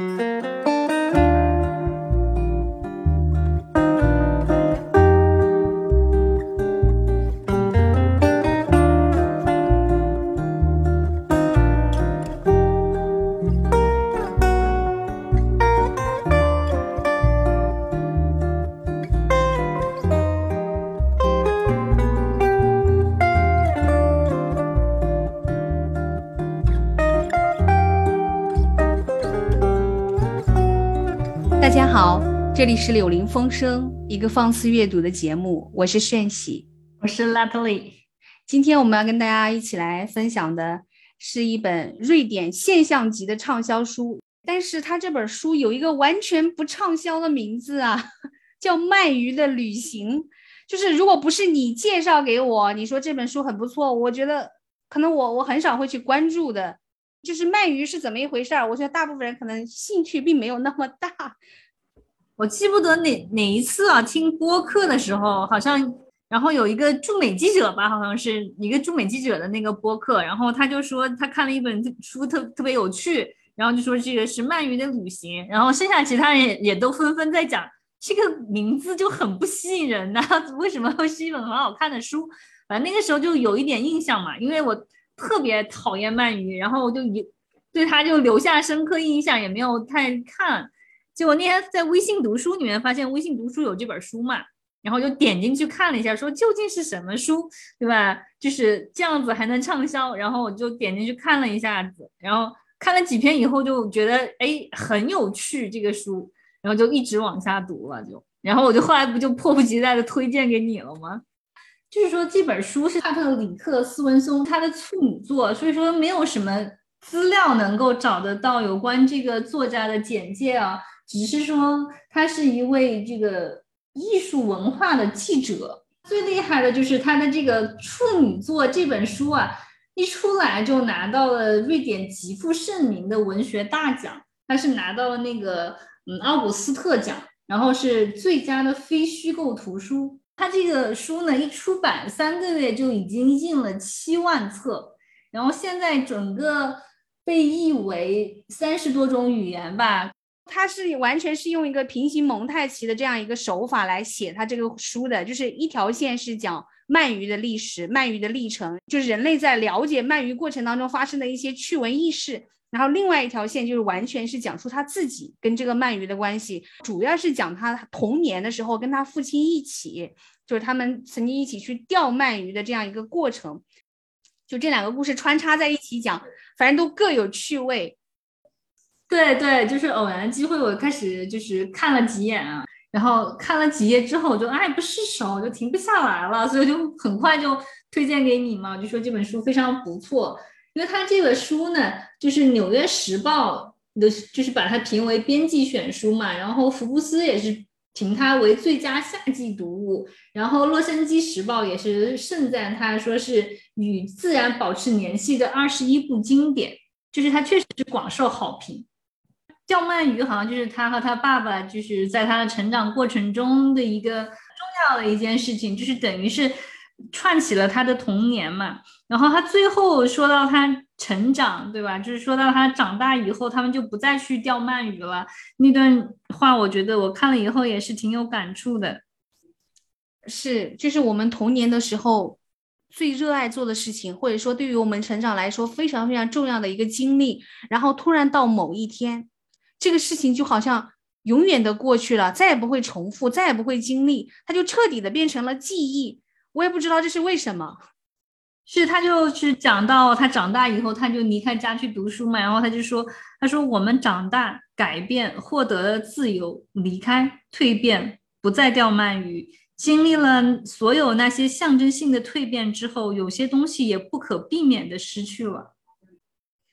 大这里是柳林风声，一个放肆阅读的节目，我是炫喜，我是 Lately。今天我们要跟大家一起来分享的是一本瑞典现象级的畅销书，但是它这本书有一个完全不畅销的名字啊，叫《鳗鱼的旅行》。就是如果不是你介绍给我，你说这本书很不错，我觉得可能我我很少会去关注的。就是鳗鱼是怎么一回事儿？我觉得大部分人可能兴趣并没有那么大。我记不得哪哪一次啊，听播客的时候，好像然后有一个驻美记者吧，好像是一个驻美记者的那个播客，然后他就说他看了一本书特特别有趣，然后就说这个是鳗鱼的旅行，然后剩下其他人也也都纷纷在讲这个名字就很不吸引人呐，为什么会是一本很好看的书？反正那个时候就有一点印象嘛，因为我特别讨厌鳗鱼，然后我就一对他就留下深刻印象，也没有太看。结果那天在微信读书里面发现微信读书有这本书嘛，然后就点进去看了一下，说究竟是什么书，对吧？就是这样子还能畅销，然后我就点进去看了一下子，然后看了几篇以后就觉得哎很有趣这个书，然后就一直往下读了，就然后我就后来不就迫不及待的推荐给你了吗？就是说这本书是帕特里克斯文松他的处女作，所以说没有什么资料能够找得到有关这个作家的简介啊。只是说他是一位这个艺术文化的记者，最厉害的就是他的这个处女作这本书啊，一出来就拿到了瑞典极负盛名的文学大奖，他是拿到了那个嗯奥古斯特奖，然后是最佳的非虚构图书。他这个书呢一出版三个月就已经印了七万册，然后现在整个被译为三十多种语言吧。他是完全是用一个平行蒙太奇的这样一个手法来写他这个书的，就是一条线是讲鳗鱼的历史、鳗鱼的历程，就是人类在了解鳗鱼过程当中发生的一些趣闻轶事。然后另外一条线就是完全是讲述他自己跟这个鳗鱼的关系，主要是讲他童年的时候跟他父亲一起，就是他们曾经一起去钓鳗鱼的这样一个过程。就这两个故事穿插在一起讲，反正都各有趣味。对对，就是偶然的机会，我开始就是看了几眼啊，然后看了几页之后，我就爱不释手，就停不下来了，所以就很快就推荐给你嘛，就说这本书非常不错，因为它这本书呢，就是《纽约时报》的，就是把它评为编辑选书嘛，然后福布斯也是评它为最佳夏季读物，然后《洛杉矶时报》也是盛赞它，说是与自然保持联系的二十一部经典，就是它确实是广受好评。钓鳗鱼好像就是他和他爸爸，就是在他的成长过程中的一个重要的一件事情，就是等于是串起了他的童年嘛。然后他最后说到他成长，对吧？就是说到他长大以后，他们就不再去钓鳗鱼了。那段话，我觉得我看了以后也是挺有感触的。是，就是我们童年的时候最热爱做的事情，或者说对于我们成长来说非常非常重要的一个经历，然后突然到某一天。这个事情就好像永远的过去了，再也不会重复，再也不会经历，它就彻底的变成了记忆。我也不知道这是为什么。是他就是讲到他长大以后，他就离开家去读书嘛，然后他就说：“他说我们长大、改变、获得了自由、离开、蜕变，不再钓鳗鱼，经历了所有那些象征性的蜕变之后，有些东西也不可避免的失去了。”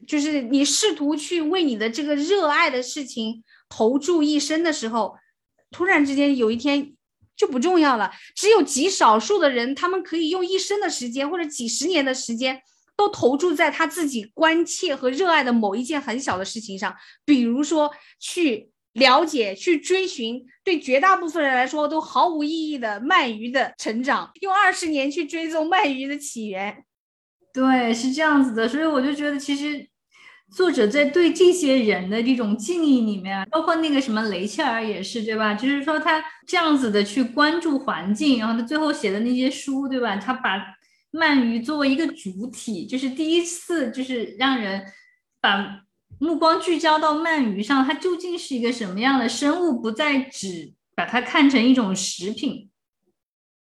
就是你试图去为你的这个热爱的事情投注一生的时候，突然之间有一天就不重要了。只有极少数的人，他们可以用一生的时间或者几十年的时间，都投注在他自己关切和热爱的某一件很小的事情上。比如说，去了解、去追寻，对绝大部分人来说都毫无意义的鳗鱼的成长，用二十年去追踪鳗鱼的起源。对，是这样子的。所以我就觉得，其实。作者在对这些人的这种敬意里面，包括那个什么雷切尔也是，对吧？就是说他这样子的去关注环境，然后他最后写的那些书，对吧？他把鳗鱼作为一个主体，就是第一次，就是让人把目光聚焦到鳗鱼上，它究竟是一个什么样的生物，不再只把它看成一种食品。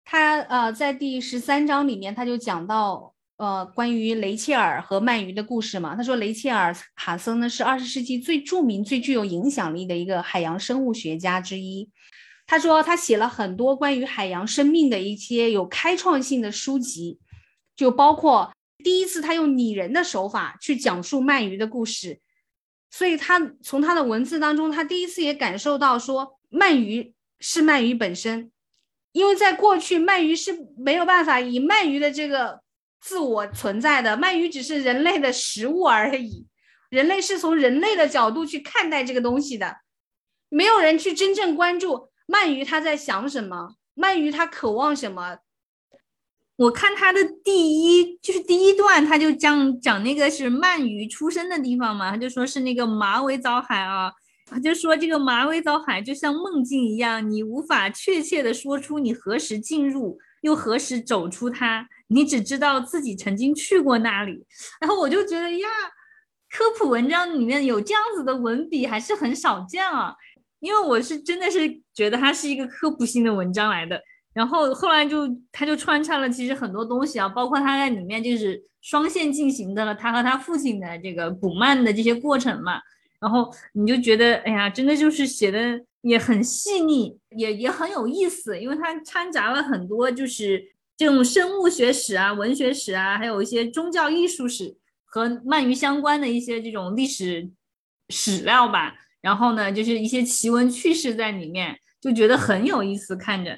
他呃，在第十三章里面，他就讲到。呃，关于雷切尔和鳗鱼的故事嘛，他说雷切尔卡森呢是二十世纪最著名、最具有影响力的一个海洋生物学家之一。他说他写了很多关于海洋生命的一些有开创性的书籍，就包括第一次他用拟人的手法去讲述鳗鱼的故事，所以他从他的文字当中，他第一次也感受到说鳗鱼是鳗鱼本身，因为在过去鳗鱼是没有办法以鳗鱼的这个。自我存在的鳗鱼只是人类的食物而已，人类是从人类的角度去看待这个东西的，没有人去真正关注鳗鱼它在想什么，鳗鱼它渴望什么。我看他的第一就是第一段，他就讲讲那个是鳗鱼出生的地方嘛，他就说是那个马尾藻海啊，他就说这个马尾藻海就像梦境一样，你无法确切的说出你何时进入，又何时走出它。你只知道自己曾经去过那里，然后我就觉得呀，科普文章里面有这样子的文笔还是很少见啊。因为我是真的是觉得它是一个科普性的文章来的，然后后来就他就穿插了其实很多东西啊，包括他在里面就是双线进行的了，他和他父亲的这个捕鳗的这些过程嘛，然后你就觉得哎呀，真的就是写的也很细腻，也也很有意思，因为它掺杂了很多就是。这种生物学史啊、文学史啊，还有一些宗教艺术史和鳗鱼相关的一些这种历史史料吧。然后呢，就是一些奇闻趣事在里面，就觉得很有意思。看着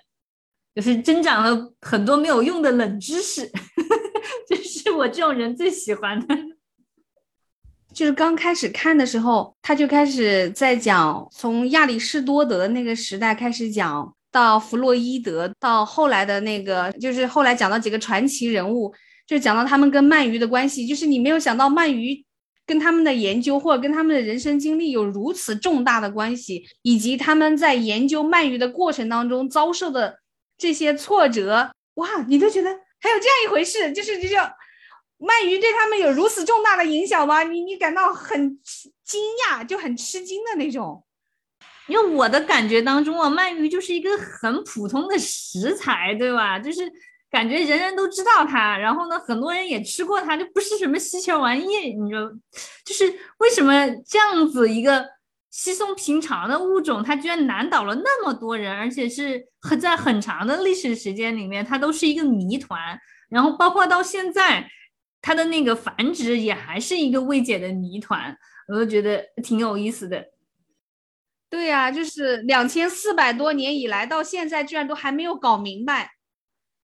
就是增长了很多没有用的冷知识，这是我这种人最喜欢的。就是刚开始看的时候，他就开始在讲从亚里士多德那个时代开始讲。到弗洛伊德，到后来的那个，就是后来讲到几个传奇人物，就讲到他们跟鳗鱼的关系，就是你没有想到鳗鱼跟他们的研究或者跟他们的人生经历有如此重大的关系，以及他们在研究鳗鱼的过程当中遭受的这些挫折，哇，你都觉得还有这样一回事，就是就叫鳗鱼对他们有如此重大的影响吗？你你感到很惊讶，就很吃惊的那种。因为我的感觉当中啊，鳗鱼就是一个很普通的食材，对吧？就是感觉人人都知道它，然后呢，很多人也吃过它，就不是什么稀奇玩意。你说，就是为什么这样子一个稀松平常的物种，它居然难倒了那么多人，而且是很在很长的历史时间里面，它都是一个谜团。然后包括到现在，它的那个繁殖也还是一个未解的谜团，我就觉得挺有意思的。对呀，就是两千四百多年以来到现在，居然都还没有搞明白。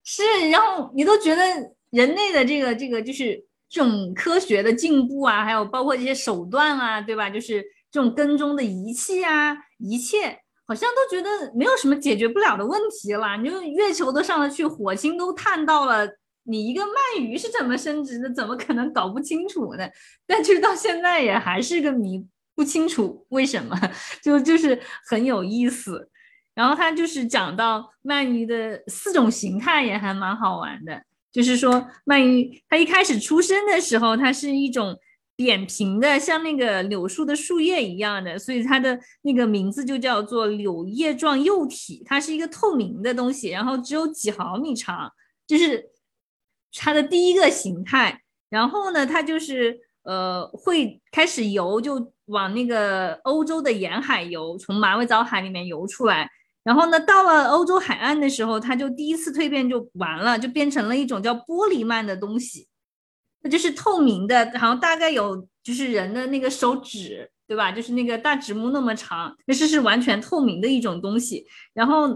是，然后你都觉得人类的这个这个就是这种科学的进步啊，还有包括这些手段啊，对吧？就是这种跟踪的仪器啊，一切好像都觉得没有什么解决不了的问题了。你就月球都上得去，火星都探到了，你一个鳗鱼是怎么生殖的？怎么可能搞不清楚呢？但是到现在也还是个谜。不清楚为什么，就就是很有意思。然后他就是讲到鳗鱼的四种形态，也还蛮好玩的。就是说，鳗鱼它一开始出生的时候，它是一种扁平的，像那个柳树的树叶一样的，所以它的那个名字就叫做柳叶状幼体。它是一个透明的东西，然后只有几毫米长，就是它的第一个形态。然后呢，它就是呃会开始游就。往那个欧洲的沿海游，从马尾藻海里面游出来，然后呢，到了欧洲海岸的时候，它就第一次蜕变就完了，就变成了一种叫玻璃鳗的东西，它就是透明的，然后大概有就是人的那个手指，对吧？就是那个大指拇那么长，那是是完全透明的一种东西。然后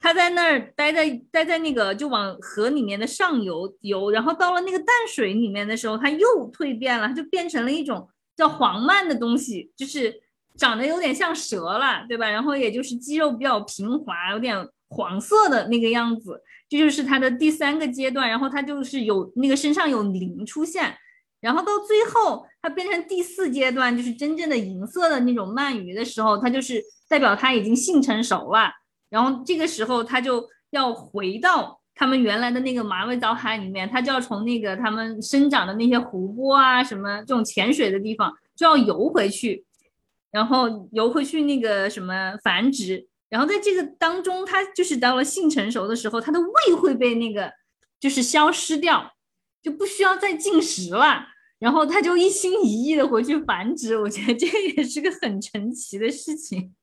它在那儿待在待在那个就往河里面的上游游，然后到了那个淡水里面的时候，它又蜕变了，它就变成了一种。叫黄鳗的东西，就是长得有点像蛇了，对吧？然后也就是肌肉比较平滑，有点黄色的那个样子，这就是它的第三个阶段。然后它就是有那个身上有鳞出现，然后到最后它变成第四阶段，就是真正的银色的那种鳗鱼的时候，它就是代表它已经性成熟了。然后这个时候它就要回到他们原来的那个马尾藻海里面，它就要从那个他们生长的那些湖泊啊什么这种潜水的地方就要游回去，然后游回去那个什么繁殖。然后在这个当中，它就是到了性成熟的时候，它的胃会被那个就是消失掉，就不需要再进食了。然后它就一心一意的回去繁殖。我觉得这也是个很神奇的事情。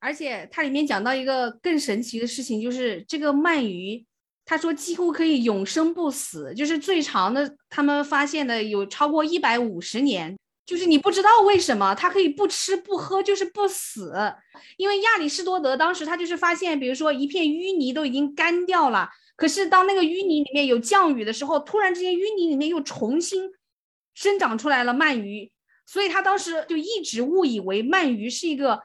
而且它里面讲到一个更神奇的事情，就是这个鳗鱼，他说几乎可以永生不死，就是最长的他们发现的有超过一百五十年。就是你不知道为什么它可以不吃不喝，就是不死。因为亚里士多德当时他就是发现，比如说一片淤泥都已经干掉了，可是当那个淤泥里面有降雨的时候，突然之间淤泥里面又重新生长出来了鳗鱼，所以他当时就一直误以为鳗鱼是一个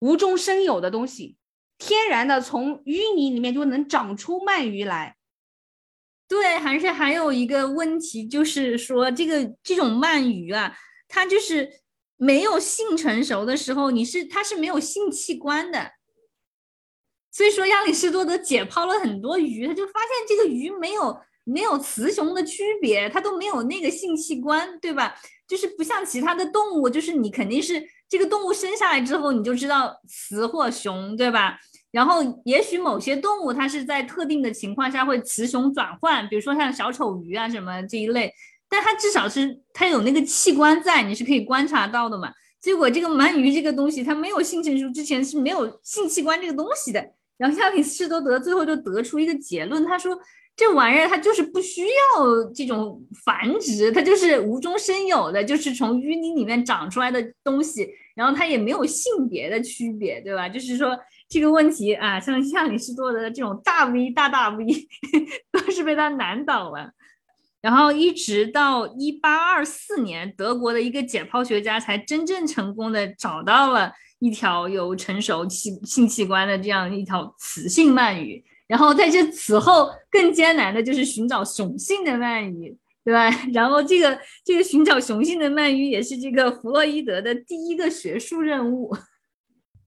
无中生有的东西，天然的从淤泥里面就能长出鳗鱼来。对，还是还有一个问题，就是说这个这种鳗鱼啊。它就是没有性成熟的时候，你是它是没有性器官的，所以说亚里士多德解剖了很多鱼，他就发现这个鱼没有没有雌雄的区别，它都没有那个性器官，对吧？就是不像其他的动物，就是你肯定是这个动物生下来之后你就知道雌或雄，对吧？然后也许某些动物它是在特定的情况下会雌雄转换，比如说像小丑鱼啊什么这一类。但它至少是它有那个器官在，你是可以观察到的嘛。结果这个鳗鱼这个东西，它没有性成熟之前是没有性器官这个东西的。然后亚里士多德最后就得出一个结论，他说这玩意儿它就是不需要这种繁殖，它就是无中生有的，就是从淤泥里面长出来的东西。然后它也没有性别的区别，对吧？就是说这个问题啊，像亚里士多德的这种大 V 大大 V 都是被他难倒了。然后一直到一八二四年，德国的一个解剖学家才真正成功的找到了一条有成熟器性器官的这样一条雌性鳗鱼。然后在这此后更艰难的就是寻找雄性的鳗鱼，对吧？然后这个这个寻找雄性的鳗鱼也是这个弗洛伊德的第一个学术任务。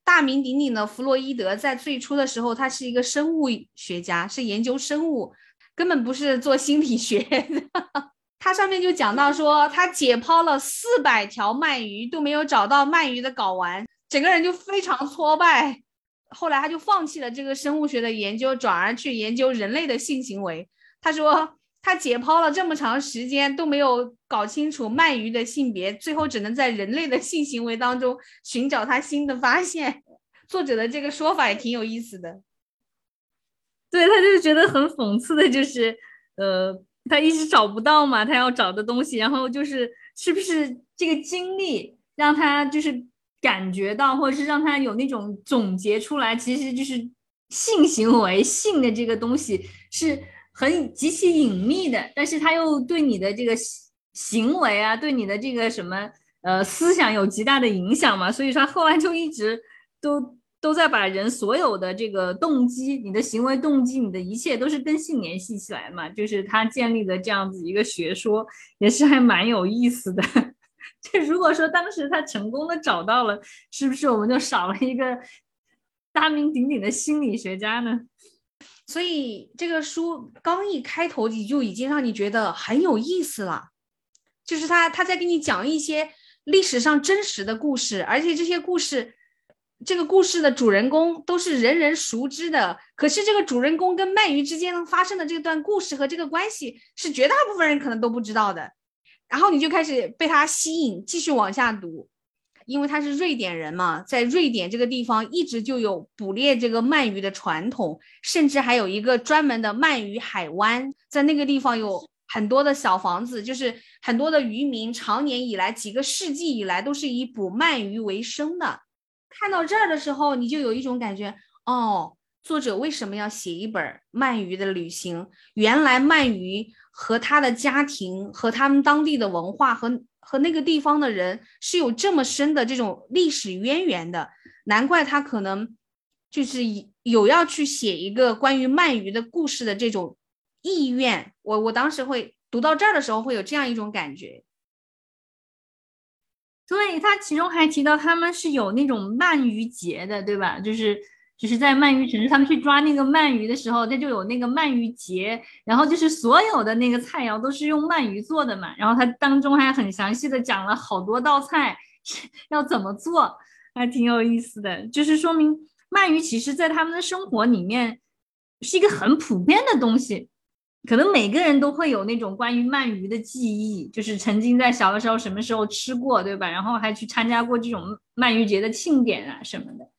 大名鼎鼎的弗洛伊德在最初的时候，他是一个生物学家，是研究生物。根本不是做心理学的，他上面就讲到说，他解剖了四百条鳗鱼都没有找到鳗鱼的睾丸，整个人就非常挫败。后来他就放弃了这个生物学的研究，转而去研究人类的性行为。他说他解剖了这么长时间都没有搞清楚鳗鱼的性别，最后只能在人类的性行为当中寻找他新的发现。作者的这个说法也挺有意思的。对，他就觉得很讽刺的，就是，呃，他一直找不到嘛，他要找的东西，然后就是是不是这个经历让他就是感觉到，或者是让他有那种总结出来，其实就是性行为、性的这个东西是很极其隐秘的，但是他又对你的这个行为啊，对你的这个什么呃思想有极大的影响嘛，所以说后来就一直都。都在把人所有的这个动机、你的行为动机、你的一切都是跟性联系起来嘛？就是他建立的这样子一个学说，也是还蛮有意思的。就如果说当时他成功的找到了，是不是我们就少了一个大名鼎鼎的心理学家呢？所以这个书刚一开头，你就已经让你觉得很有意思了。就是他他在给你讲一些历史上真实的故事，而且这些故事。这个故事的主人公都是人人熟知的，可是这个主人公跟鳗鱼之间发生的这段故事和这个关系是绝大部分人可能都不知道的。然后你就开始被他吸引，继续往下读，因为他是瑞典人嘛，在瑞典这个地方一直就有捕猎这个鳗鱼的传统，甚至还有一个专门的鳗鱼海湾，在那个地方有很多的小房子，就是很多的渔民常年以来几个世纪以来都是以捕鳗鱼为生的。看到这儿的时候，你就有一种感觉哦，作者为什么要写一本鳗鱼的旅行？原来鳗鱼和他的家庭、和他们当地的文化和和那个地方的人是有这么深的这种历史渊源的，难怪他可能就是有要去写一个关于鳗鱼的故事的这种意愿。我我当时会读到这儿的时候会有这样一种感觉。对他其中还提到他们是有那种鳗鱼节的，对吧？就是就是在鳗鱼城市，他们去抓那个鳗鱼的时候，他就有那个鳗鱼节，然后就是所有的那个菜肴都是用鳗鱼做的嘛。然后他当中还很详细的讲了好多道菜 要怎么做，还挺有意思的。就是说明鳗鱼其实在他们的生活里面是一个很普遍的东西。可能每个人都会有那种关于鳗鱼的记忆，就是曾经在小的时候什么时候吃过，对吧？然后还去参加过这种鳗鱼节的庆典啊什么的。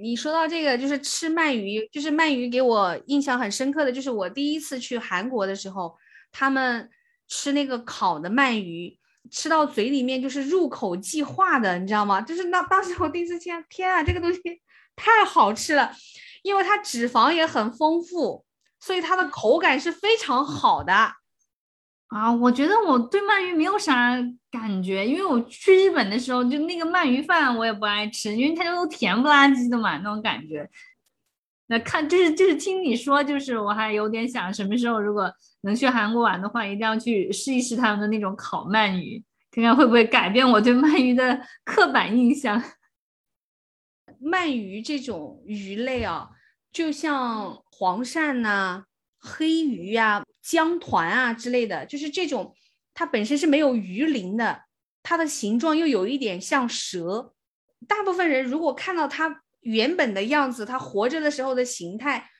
你说到这个，就是吃鳗鱼，就是鳗鱼给我印象很深刻的就是我第一次去韩国的时候，他们吃那个烤的鳗鱼，吃到嘴里面就是入口即化的，你知道吗？就是那当时我第一次见，天啊，这个东西 太好吃了，因为它脂肪也很丰富。所以它的口感是非常好的啊！我觉得我对鳗鱼没有啥感觉，因为我去日本的时候，就那个鳗鱼饭我也不爱吃，因为它都甜不拉几的嘛，那种感觉。那看就是就是听你说，就是我还有点想，什么时候如果能去韩国玩的话，一定要去试一试他们的那种烤鳗鱼，看看会不会改变我对鳗鱼的刻板印象。鳗鱼这种鱼类啊。就像黄鳝呐、黑鱼呀、江团啊之类的，就是这种，它本身是没有鱼鳞的，它的形状又有一点像蛇。大部分人如果看到它原本的样子，它活着的时候的形态，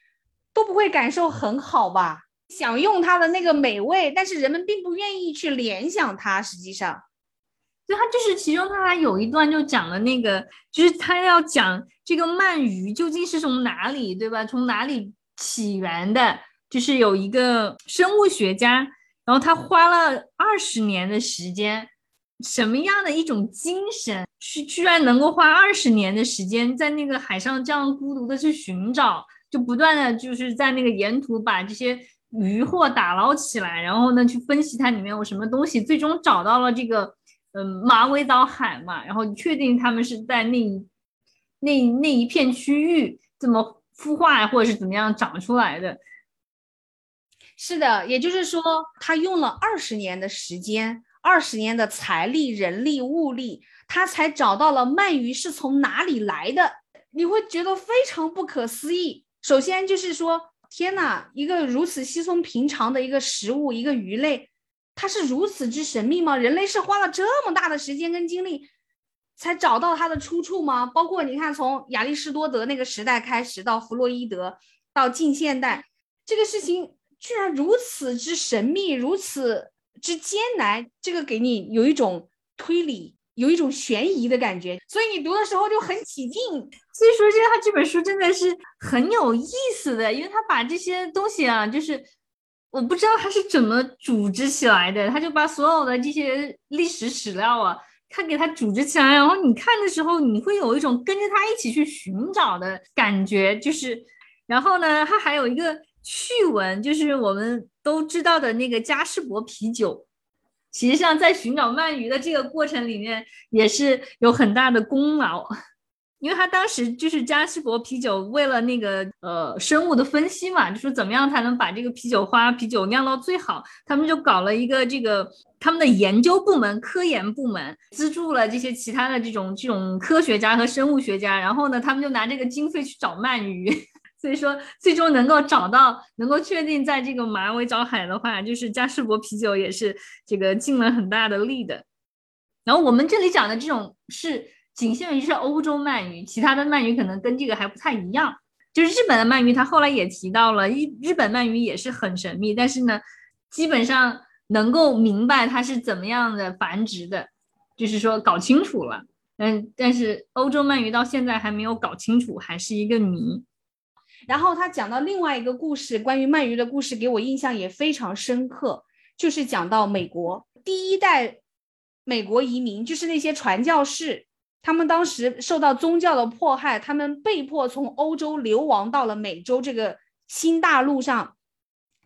都不会感受很好吧？想用它的那个美味，但是人们并不愿意去联想它。实际上。就他就是其中他还有一段就讲了那个，就是他要讲这个鳗鱼究竟是从哪里，对吧？从哪里起源的？就是有一个生物学家，然后他花了二十年的时间，什么样的一种精神，居居然能够花二十年的时间在那个海上这样孤独的去寻找，就不断的就是在那个沿途把这些鱼货打捞起来，然后呢去分析它里面有什么东西，最终找到了这个。嗯，马尾藻海嘛，然后确定他们是在那一那那一片区域这么孵化，或者是怎么样长出来的？是的，也就是说，他用了二十年的时间，二十年的财力、人力、物力，他才找到了鳗鱼是从哪里来的。你会觉得非常不可思议。首先就是说，天哪，一个如此稀松平常的一个食物，一个鱼类。它是如此之神秘吗？人类是花了这么大的时间跟精力才找到它的出处吗？包括你看，从亚里士多德那个时代开始，到弗洛伊德，到近现代，这个事情居然如此之神秘，如此之艰难，这个给你有一种推理，有一种悬疑的感觉，所以你读的时候就很起劲。所以说，这他这本书真的是很有意思的，因为他把这些东西啊，就是。我不知道他是怎么组织起来的，他就把所有的这些历史史料啊，他给他组织起来，然后你看的时候，你会有一种跟着他一起去寻找的感觉，就是，然后呢，他还有一个趣闻，就是我们都知道的那个嘉士伯啤酒，其实上在寻找鳗鱼的这个过程里面，也是有很大的功劳。因为他当时就是嘉士伯啤酒，为了那个呃生物的分析嘛，就说怎么样才能把这个啤酒花啤酒酿到最好，他们就搞了一个这个他们的研究部门，科研部门资助了这些其他的这种这种科学家和生物学家，然后呢，他们就拿这个经费去找鳗鱼，所以说最终能够找到，能够确定在这个马尾藻海的话，就是嘉士伯啤酒也是这个尽了很大的力的。然后我们这里讲的这种是。仅限于是欧洲鳗鱼，其他的鳗鱼可能跟这个还不太一样。就是日本的鳗鱼，他后来也提到了，日日本鳗鱼也是很神秘，但是呢，基本上能够明白它是怎么样的繁殖的，就是说搞清楚了。嗯，但是欧洲鳗鱼到现在还没有搞清楚，还是一个谜。然后他讲到另外一个故事，关于鳗鱼的故事，给我印象也非常深刻，就是讲到美国第一代美国移民，就是那些传教士。他们当时受到宗教的迫害，他们被迫从欧洲流亡到了美洲这个新大陆上。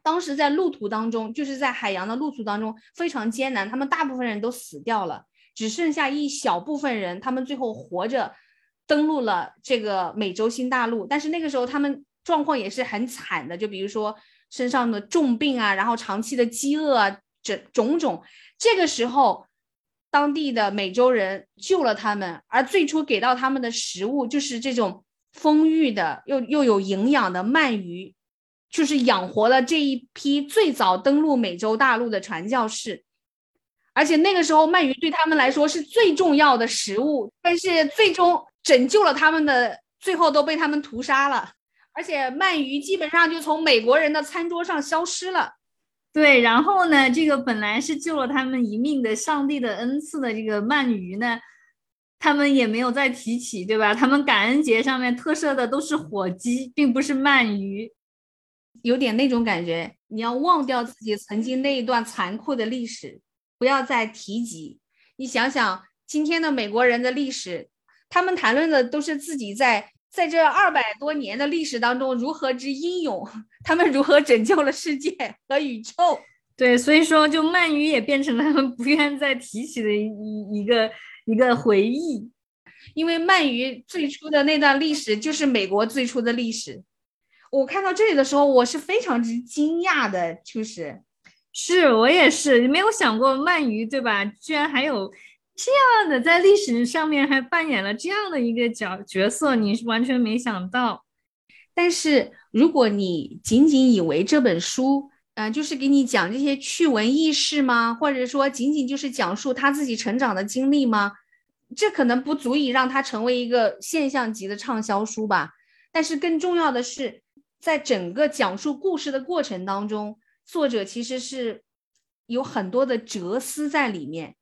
当时在路途当中，就是在海洋的路途当中非常艰难，他们大部分人都死掉了，只剩下一小部分人，他们最后活着登陆了这个美洲新大陆。但是那个时候他们状况也是很惨的，就比如说身上的重病啊，然后长期的饥饿啊，这种种。这个时候，当地的美洲人救了他们，而最初给到他们的食物就是这种丰裕的又又有营养的鳗鱼，就是养活了这一批最早登陆美洲大陆的传教士。而且那个时候，鳗鱼对他们来说是最重要的食物，但是最终拯救了他们的，最后都被他们屠杀了。而且鳗鱼基本上就从美国人的餐桌上消失了。对，然后呢，这个本来是救了他们一命的上帝的恩赐的这个鳗鱼呢，他们也没有再提起，对吧？他们感恩节上面特设的都是火鸡，并不是鳗鱼，有点那种感觉。你要忘掉自己曾经那一段残酷的历史。不要再提及。你想想，今天的美国人的历史，他们谈论的都是自己在在这二百多年的历史当中如何之英勇，他们如何拯救了世界和宇宙。对，所以说，就鳗鱼也变成了他们不愿再提起的一一个一个回忆。因为鳗鱼最初的那段历史就是美国最初的历史。我看到这里的时候，我是非常之惊讶的，就是。是我也是没有想过鳗鱼，对吧？居然还有这样的，在历史上面还扮演了这样的一个角角色，你是完全没想到。但是如果你仅仅以为这本书，嗯，就是给你讲这些趣闻轶事吗？或者说仅仅就是讲述他自己成长的经历吗？这可能不足以让他成为一个现象级的畅销书吧。但是更重要的是，在整个讲述故事的过程当中。作者其实是有很多的哲思在里面，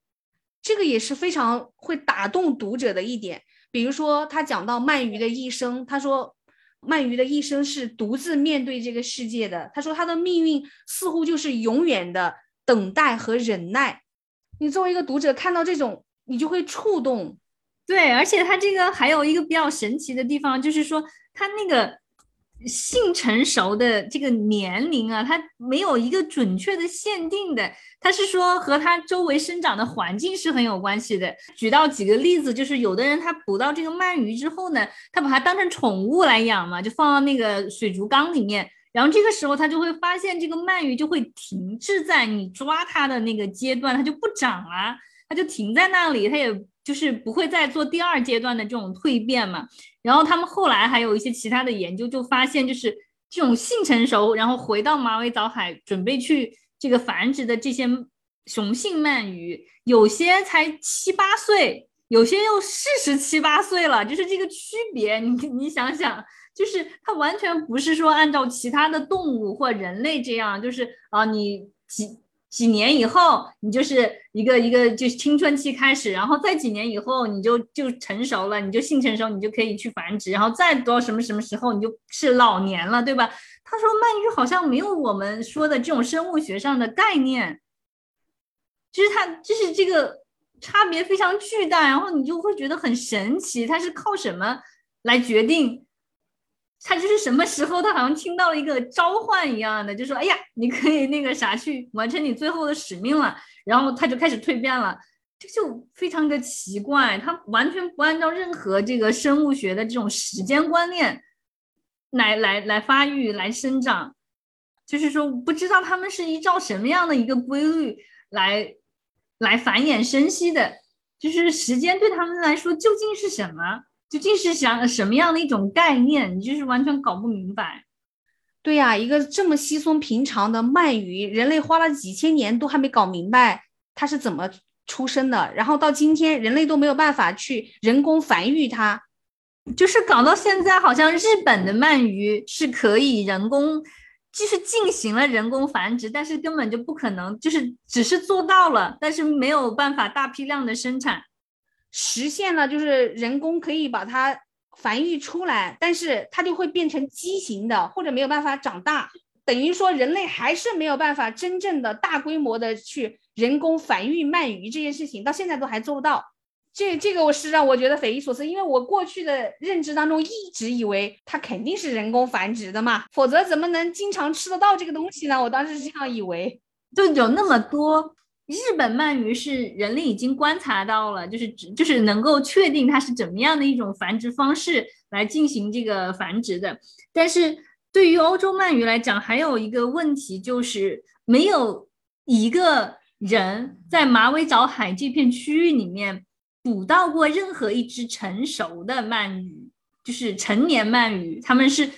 这个也是非常会打动读者的一点。比如说，他讲到鳗鱼的一生，他说鳗鱼的一生是独自面对这个世界的。他说他的命运似乎就是永远的等待和忍耐。你作为一个读者看到这种，你就会触动。对，而且他这个还有一个比较神奇的地方，就是说他那个。性成熟的这个年龄啊，它没有一个准确的限定的，它是说和它周围生长的环境是很有关系的。举到几个例子，就是有的人他捕到这个鳗鱼之后呢，他把它当成宠物来养嘛，就放到那个水族缸里面，然后这个时候他就会发现这个鳗鱼就会停滞在你抓它的那个阶段，它就不长了，它就停在那里，它也就是不会再做第二阶段的这种蜕变嘛。然后他们后来还有一些其他的研究，就发现就是这种性成熟，然后回到马尾藻海准备去这个繁殖的这些雄性鳗鱼，有些才七八岁，有些又四十七八岁了，就是这个区别，你你想想，就是它完全不是说按照其他的动物或人类这样，就是啊你几。几年以后，你就是一个一个就是青春期开始，然后再几年以后，你就就成熟了，你就性成熟，你就可以去繁殖，然后再到什么什么时候，你就是老年了，对吧？他说鳗鱼好像没有我们说的这种生物学上的概念，就是它就是这个差别非常巨大，然后你就会觉得很神奇，它是靠什么来决定？他就是什么时候，他好像听到了一个召唤一样的，就说：“哎呀，你可以那个啥去完成你最后的使命了。”然后他就开始蜕变了，这就非常的奇怪，他完全不按照任何这个生物学的这种时间观念来来来发育、来生长，就是说不知道他们是依照什么样的一个规律来来繁衍生息的，就是时间对他们来说究竟是什么？究竟是想什么样的一种概念？你就是完全搞不明白。对呀，一个这么稀松平常的鳗鱼，人类花了几千年都还没搞明白它是怎么出生的，然后到今天人类都没有办法去人工繁育它，就是搞到现在，好像日本的鳗鱼是可以人工，就是进行了人工繁殖，但是根本就不可能，就是只是做到了，但是没有办法大批量的生产。实现了，就是人工可以把它繁育出来，但是它就会变成畸形的，或者没有办法长大，等于说人类还是没有办法真正的大规模的去人工繁育鳗鱼这件事情，到现在都还做不到。这这个我是让我觉得匪夷所思，因为我过去的认知当中一直以为它肯定是人工繁殖的嘛，否则怎么能经常吃得到这个东西呢？我当时是这样以为，就有那么多。日本鳗鱼是人类已经观察到了，就是就是能够确定它是怎么样的一种繁殖方式来进行这个繁殖的。但是对于欧洲鳗鱼来讲，还有一个问题就是没有一个人在马尾藻海这片区域里面捕到过任何一只成熟的鳗鱼，就是成年鳗鱼，他们是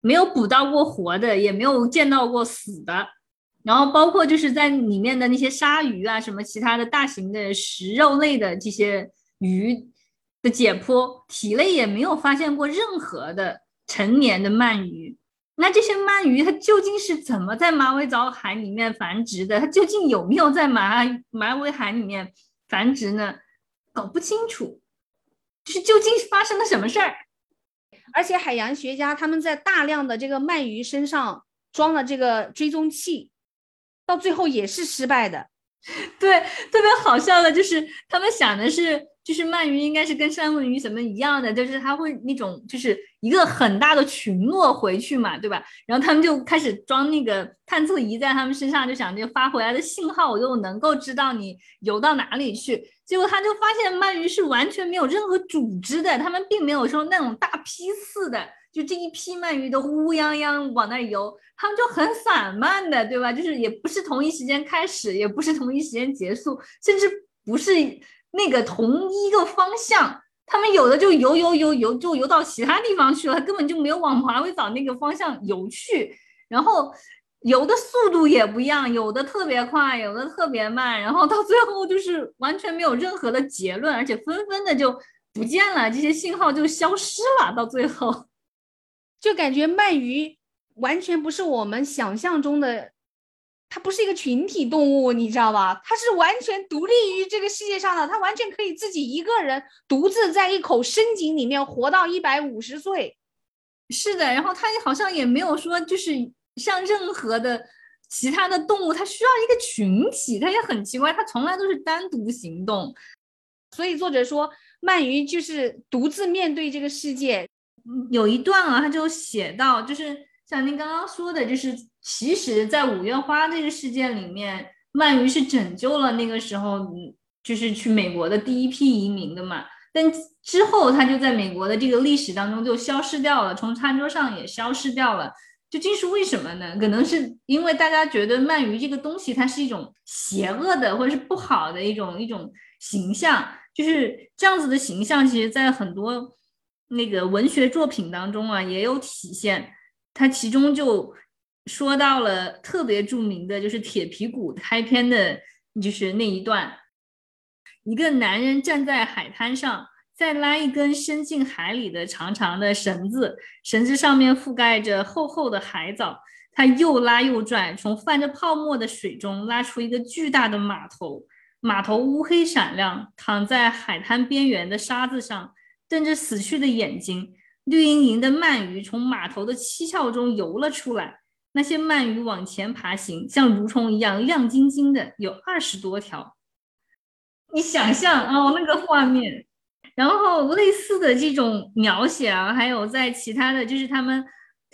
没有捕到过活的，也没有见到过死的。然后包括就是在里面的那些鲨鱼啊，什么其他的大型的食肉类的这些鱼的解剖，体内也没有发现过任何的。成年的鳗鱼，那这些鳗鱼它究竟是怎么在马尾藻海里面繁殖的？它究竟有没有在马马尾海里面繁殖呢？搞不清楚，就是究竟发生了什么事儿？而且海洋学家他们在大量的这个鳗鱼身上装了这个追踪器，到最后也是失败的。对，特别好笑的就是他们想的是。就是鳗鱼应该是跟三文鱼什么一样的，就是它会那种就是一个很大的群落回去嘛，对吧？然后他们就开始装那个探测仪在他们身上，就想着发回来的信号我就能够知道你游到哪里去。结果他就发现鳗鱼是完全没有任何组织的，他们并没有说那种大批次的，就这一批鳗鱼都乌泱泱往那游，他们就很散漫的，对吧？就是也不是同一时间开始，也不是同一时间结束，甚至不是。那个同一个方向，他们有的就游游游游，就游到其他地方去了，根本就没有往马尾藻那个方向游去。然后游的速度也不一样，有的特别快，有的特别慢。然后到最后就是完全没有任何的结论，而且纷纷的就不见了，这些信号就消失了。到最后，就感觉鳗鱼完全不是我们想象中的。它不是一个群体动物，你知道吧？它是完全独立于这个世界上的，它完全可以自己一个人独自在一口深井里面活到一百五十岁。是的，然后它好像也没有说，就是像任何的其他的动物，它需要一个群体，它也很奇怪，它从来都是单独行动。所以作者说，鳗鱼就是独自面对这个世界。有一段啊，他就写到，就是像您刚刚说的，就是。其实，在五月花这个事件里面，鳗鱼是拯救了那个时候就是去美国的第一批移民的嘛。但之后，它就在美国的这个历史当中就消失掉了，从餐桌上也消失掉了。究竟是为什么呢？可能是因为大家觉得鳗鱼这个东西它是一种邪恶的或者是不好的一种一种形象，就是这样子的形象，其实在很多那个文学作品当中啊也有体现。它其中就。说到了特别著名的就是《铁皮鼓》开篇的，就是那一段，一个男人站在海滩上，在拉一根伸进海里的长长的绳子，绳子上面覆盖着厚厚的海藻，他又拉又拽，从泛着泡沫的水中拉出一个巨大的码头，码头乌黑闪亮，躺在海滩边缘的沙子上，瞪着死去的眼睛，绿莹莹的鳗鱼从码头的七窍中游了出来。那些鳗鱼往前爬行，像蠕虫一样亮晶晶的，有二十多条。你想象哦，那个画面。然后类似的这种描写啊，还有在其他的就是他们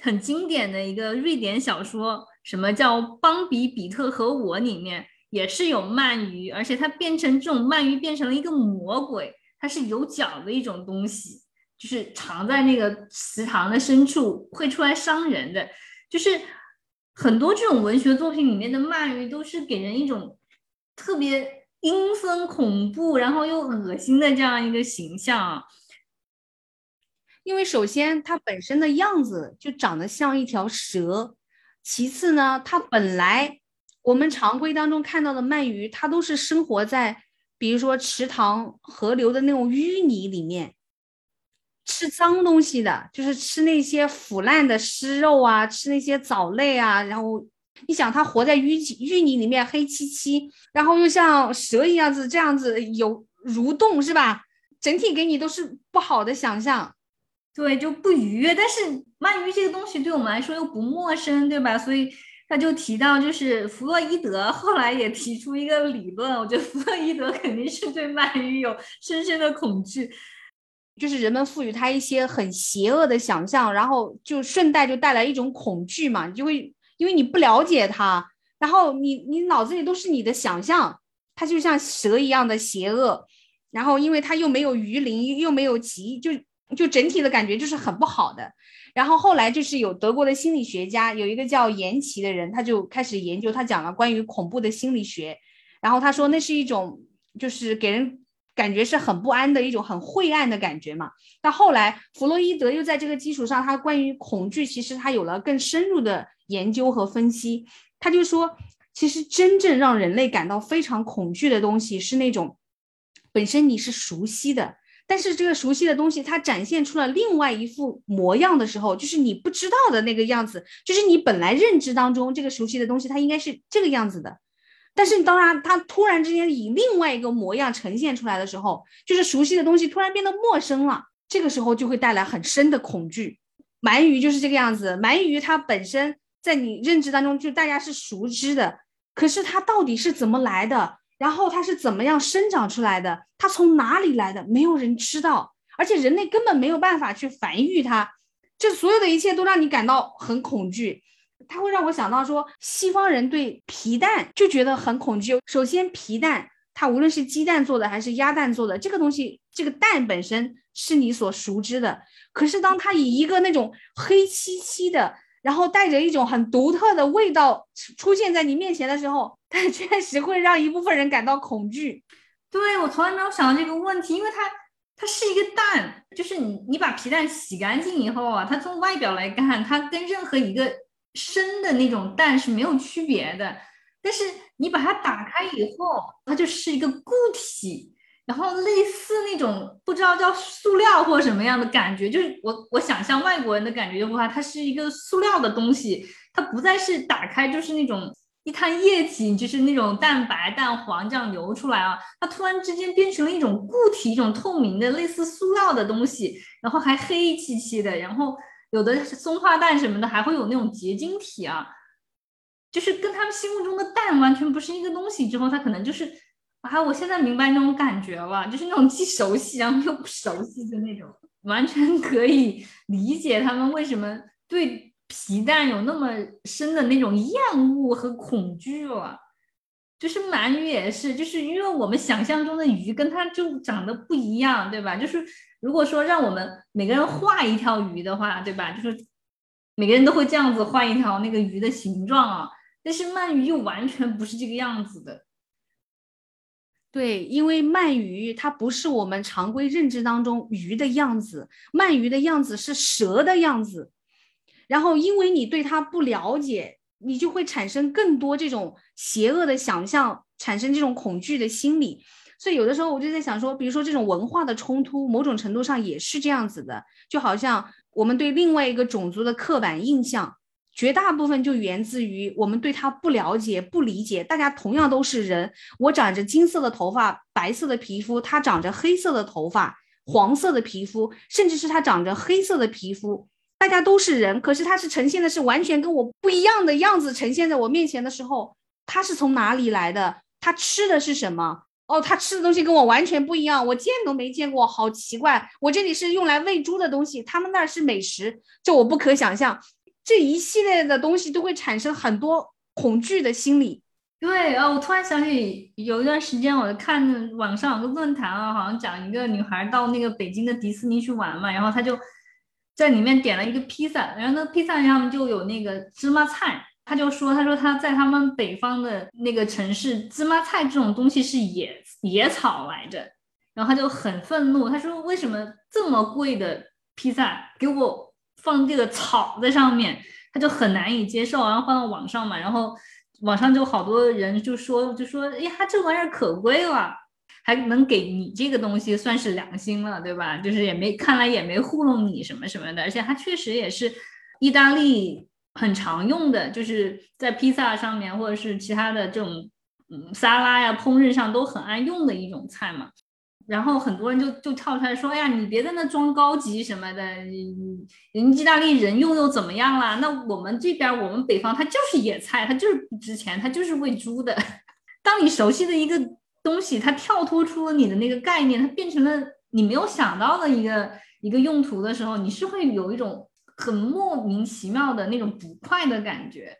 很经典的一个瑞典小说，什么叫《邦比、比特和我》里面也是有鳗鱼，而且它变成这种鳗鱼变成了一个魔鬼，它是有脚的一种东西，就是藏在那个池塘的深处，会出来伤人的，就是。很多这种文学作品里面的鳗鱼都是给人一种特别阴森恐怖，然后又恶心的这样一个形象。因为首先它本身的样子就长得像一条蛇，其次呢，它本来我们常规当中看到的鳗鱼，它都是生活在比如说池塘、河流的那种淤泥里面。吃脏东西的，就是吃那些腐烂的尸肉啊，吃那些藻类啊。然后你想，它活在淤淤泥里面，黑漆漆，然后又像蛇一样子这样子有蠕动，是吧？整体给你都是不好的想象，对，就不愉悦。但是鳗鱼这个东西对我们来说又不陌生，对吧？所以他就提到，就是弗洛伊德后来也提出一个理论，我觉得弗洛伊德肯定是对鳗鱼有深深的恐惧。就是人们赋予它一些很邪恶的想象，然后就顺带就带来一种恐惧嘛，就会因为你不了解它，然后你你脑子里都是你的想象，它就像蛇一样的邪恶，然后因为它又没有鱼鳞，又没有鳍，就就整体的感觉就是很不好的。然后后来就是有德国的心理学家，有一个叫延奇的人，他就开始研究，他讲了关于恐怖的心理学。然后他说那是一种就是给人感觉是很不安的一种很晦暗的感觉嘛。但后来弗洛伊德又在这个基础上，他关于恐惧其实他有了更深入的研究和分析。他就说，其实真正让人类感到非常恐惧的东西是那种本身你是熟悉的。但是这个熟悉的东西，它展现出了另外一副模样的时候，就是你不知道的那个样子，就是你本来认知当中这个熟悉的东西，它应该是这个样子的。但是当然，它突然之间以另外一个模样呈现出来的时候，就是熟悉的东西突然变得陌生了，这个时候就会带来很深的恐惧。鳗鱼就是这个样子，鳗鱼它本身在你认知当中就大家是熟知的，可是它到底是怎么来的？然后它是怎么样生长出来的？它从哪里来的？没有人知道，而且人类根本没有办法去繁育它。这所有的一切都让你感到很恐惧。它会让我想到说，西方人对皮蛋就觉得很恐惧。首先，皮蛋它无论是鸡蛋做的还是鸭蛋做的，这个东西，这个蛋本身是你所熟知的。可是当它以一个那种黑漆漆的。然后带着一种很独特的味道出现在你面前的时候，它确实会让一部分人感到恐惧。对我从来没有想到这个问题，因为它它是一个蛋，就是你你把皮蛋洗干净以后啊，它从外表来看，它跟任何一个生的那种蛋是没有区别的。但是你把它打开以后，它就是一个固体。然后类似那种不知道叫塑料或什么样的感觉，就是我我想象外国人的感觉的话，它是一个塑料的东西，它不再是打开就是那种一滩液体，就是那种蛋白蛋黄这样流出来啊，它突然之间变成了一种固体，一种透明的类似塑料的东西，然后还黑漆漆的，然后有的松花蛋什么的还会有那种结晶体啊，就是跟他们心目中的蛋完全不是一个东西，之后它可能就是。啊，我现在明白那种感觉了，就是那种既熟悉然后又不熟悉的那种，完全 可以理解他们为什么对皮蛋有那么深的那种厌恶和恐惧了。就是鳗鱼也是，就是因为我们想象中的鱼跟它就长得不一样，对吧？就是如果说让我们每个人画一条鱼的话，对吧？就是每个人都会这样子画一条那个鱼的形状啊，但是鳗鱼又完全不是这个样子的。对，因为鳗鱼它不是我们常规认知当中鱼的样子，鳗鱼的样子是蛇的样子。然后，因为你对它不了解，你就会产生更多这种邪恶的想象，产生这种恐惧的心理。所以，有的时候我就在想说，比如说这种文化的冲突，某种程度上也是这样子的，就好像我们对另外一个种族的刻板印象。绝大部分就源自于我们对他不了解、不理解。大家同样都是人，我长着金色的头发、白色的皮肤，他长着黑色的头发、黄色的皮肤，甚至是他长着黑色的皮肤。大家都是人，可是他是呈现的是完全跟我不一样的样子呈现在我面前的时候，他是从哪里来的？他吃的是什么？哦，他吃的东西跟我完全不一样，我见都没见过，好奇怪。我这里是用来喂猪的东西，他们那儿是美食，这我不可想象。这一系列的东西都会产生很多恐惧的心理。对啊，我突然想起有一段时间，我看网上有个论坛啊，好像讲一个女孩到那个北京的迪士尼去玩嘛，然后她就在里面点了一个披萨，然后那个披萨上面就有那个芝麻菜，她就说，她说她在他们北方的那个城市，芝麻菜这种东西是野野草来着，然后她就很愤怒，她说为什么这么贵的披萨给我。放这个草在上面，他就很难以接受，然后放到网上嘛，然后网上就好多人就说，就说，哎呀，这玩意儿可贵了，还能给你这个东西，算是良心了，对吧？就是也没看来也没糊弄你什么什么的，而且它确实也是意大利很常用的，就是在披萨上面或者是其他的这种嗯沙拉呀烹饪上都很爱用的一种菜嘛。然后很多人就就跳出来说：“哎呀，你别在那装高级什么的，人意大利人用又怎么样啦？那我们这边，我们北方它就是野菜，它就是不值钱，它就是喂猪的。当你熟悉的一个东西，它跳脱出了你的那个概念，它变成了你没有想到的一个一个用途的时候，你是会有一种很莫名其妙的那种不快的感觉。”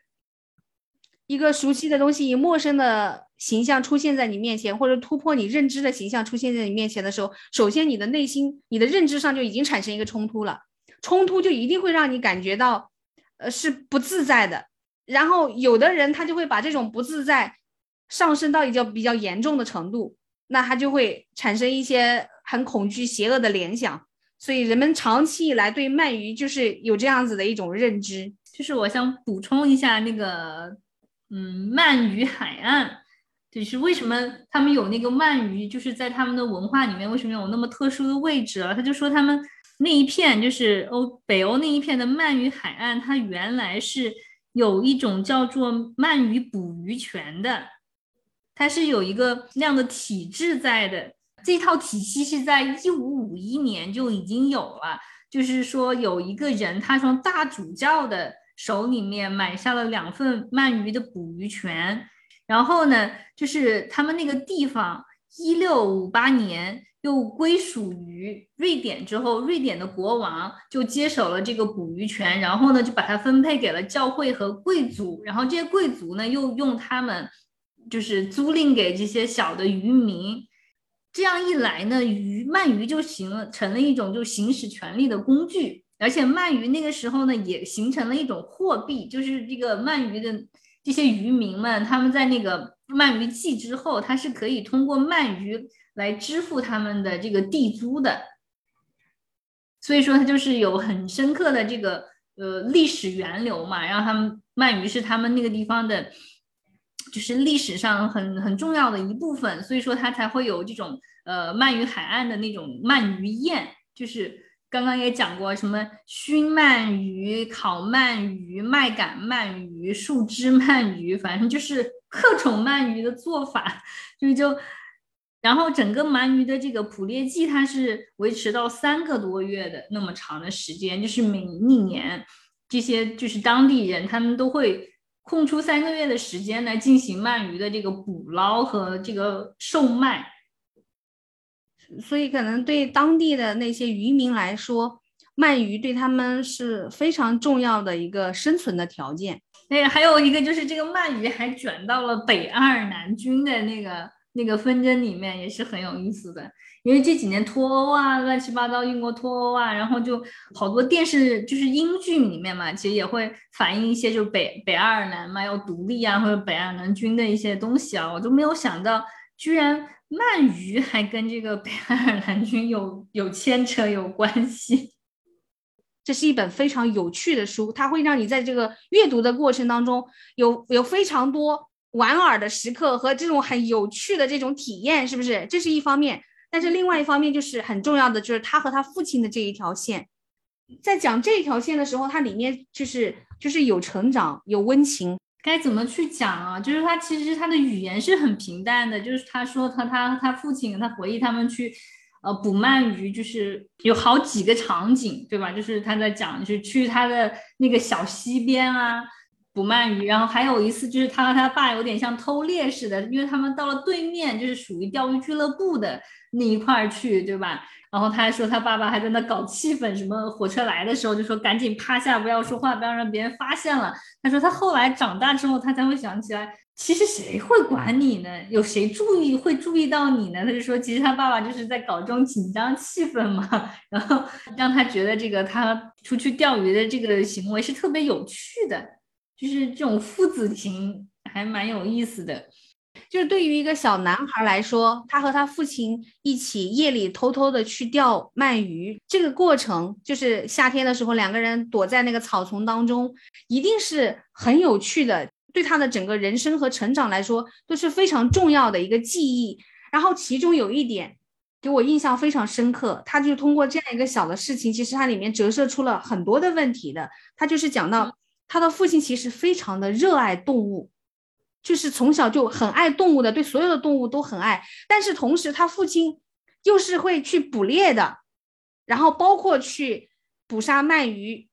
一个熟悉的东西以陌生的形象出现在你面前，或者突破你认知的形象出现在你面前的时候，首先你的内心、你的认知上就已经产生一个冲突了，冲突就一定会让你感觉到，呃，是不自在的。然后有的人他就会把这种不自在上升到一个比较严重的程度，那他就会产生一些很恐惧、邪恶的联想。所以人们长期以来对鳗鱼就是有这样子的一种认知。就是我想补充一下那个，嗯，鳗鱼海岸，就是为什么他们有那个鳗鱼，就是在他们的文化里面为什么有那么特殊的位置啊？他就说他们那一片就是欧北欧那一片的鳗鱼海岸，它原来是有一种叫做鳗鱼捕鱼权的，它是有一个那样的体制在的。这套体系是在一五五一年就已经有了，就是说有一个人他从大主教的。手里面买下了两份鳗鱼的捕鱼权，然后呢，就是他们那个地方一六五八年又归属于瑞典之后，瑞典的国王就接手了这个捕鱼权，然后呢，就把它分配给了教会和贵族，然后这些贵族呢又用他们就是租赁给这些小的渔民，这样一来呢，鱼鳗鱼就行了，成了一种就行使权力的工具。而且鳗鱼那个时候呢，也形成了一种货币，就是这个鳗鱼的这些渔民们，他们在那个鳗鱼季之后，他是可以通过鳗鱼来支付他们的这个地租的。所以说，它就是有很深刻的这个呃历史源流嘛，然后他们鳗鱼是他们那个地方的，就是历史上很很重要的一部分，所以说它才会有这种呃鳗鱼海岸的那种鳗鱼宴，就是。刚刚也讲过什么熏鳗鱼、烤鳗鱼、麦秆鳗鱼、树枝鳗鱼，反正就是各种鳗鱼的做法，就就，然后整个鳗鱼的这个捕猎季，它是维持到三个多月的那么长的时间，就是每一年这些就是当地人他们都会空出三个月的时间来进行鳗鱼的这个捕捞和这个售卖。所以，可能对当地的那些渔民来说，鳗鱼对他们是非常重要的一个生存的条件。那还有一个就是，这个鳗鱼还卷到了北爱尔兰军的那个那个纷争里面，也是很有意思的。因为这几年脱欧啊，乱七八糟，英国脱欧啊，然后就好多电视就是英剧里面嘛，其实也会反映一些，就是北北爱尔兰嘛要独立啊，或者北爱尔兰军的一些东西啊，我都没有想到，居然。鳗鱼还跟这个北爱尔兰军有有牵扯有关系，这是一本非常有趣的书，它会让你在这个阅读的过程当中有有非常多莞尔的时刻和这种很有趣的这种体验，是不是？这是一方面，但是另外一方面就是很重要的，就是他和他父亲的这一条线，在讲这条线的时候，它里面就是就是有成长有温情。该怎么去讲啊？就是他其实他的语言是很平淡的，就是他说他他他父亲他回忆他们去，呃捕鳗鱼，就是有好几个场景，对吧？就是他在讲，就是去他的那个小溪边啊捕鳗鱼，然后还有一次就是他和他爸有点像偷猎似的，因为他们到了对面就是属于钓鱼俱乐部的那一块儿去，对吧？然后他还说他爸爸还在那搞气氛，什么火车来的时候就说赶紧趴下，不要说话，不要让别人发现了。他说他后来长大之后，他才会想起来，其实谁会管你呢？有谁注意会注意到你呢？他就说其实他爸爸就是在搞这种紧张气氛嘛，然后让他觉得这个他出去钓鱼的这个行为是特别有趣的，就是这种父子情还蛮有意思的。就是对于一个小男孩来说，他和他父亲一起夜里偷偷的去钓鳗鱼，这个过程就是夏天的时候，两个人躲在那个草丛当中，一定是很有趣的。对他的整个人生和成长来说，都是非常重要的一个记忆。然后其中有一点给我印象非常深刻，他就通过这样一个小的事情，其实它里面折射出了很多的问题的。他就是讲到他的父亲其实非常的热爱动物。就是从小就很爱动物的，对所有的动物都很爱。但是同时，他父亲又是会去捕猎的，然后包括去捕杀鳗鱼。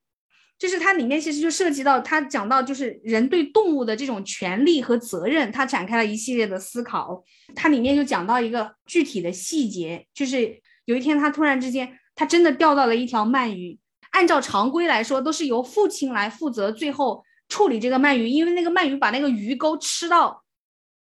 就是它里面其实就涉及到他讲到，就是人对动物的这种权利和责任，他展开了一系列的思考。它里面就讲到一个具体的细节，就是有一天他突然之间，他真的钓到了一条鳗鱼。按照常规来说，都是由父亲来负责最后。处理这个鳗鱼，因为那个鳗鱼把那个鱼钩吃到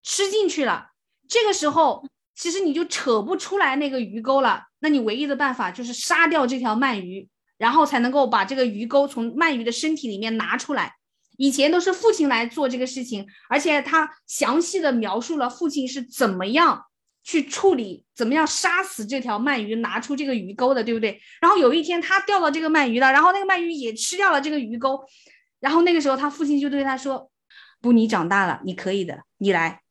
吃进去了。这个时候，其实你就扯不出来那个鱼钩了。那你唯一的办法就是杀掉这条鳗鱼，然后才能够把这个鱼钩从鳗鱼的身体里面拿出来。以前都是父亲来做这个事情，而且他详细的描述了父亲是怎么样去处理，怎么样杀死这条鳗鱼，拿出这个鱼钩的，对不对？然后有一天他钓到这个鳗鱼了，然后那个鳗鱼也吃掉了这个鱼钩，然后那个时候他父亲就对他说：“不，你长大了，你可以的，你来。”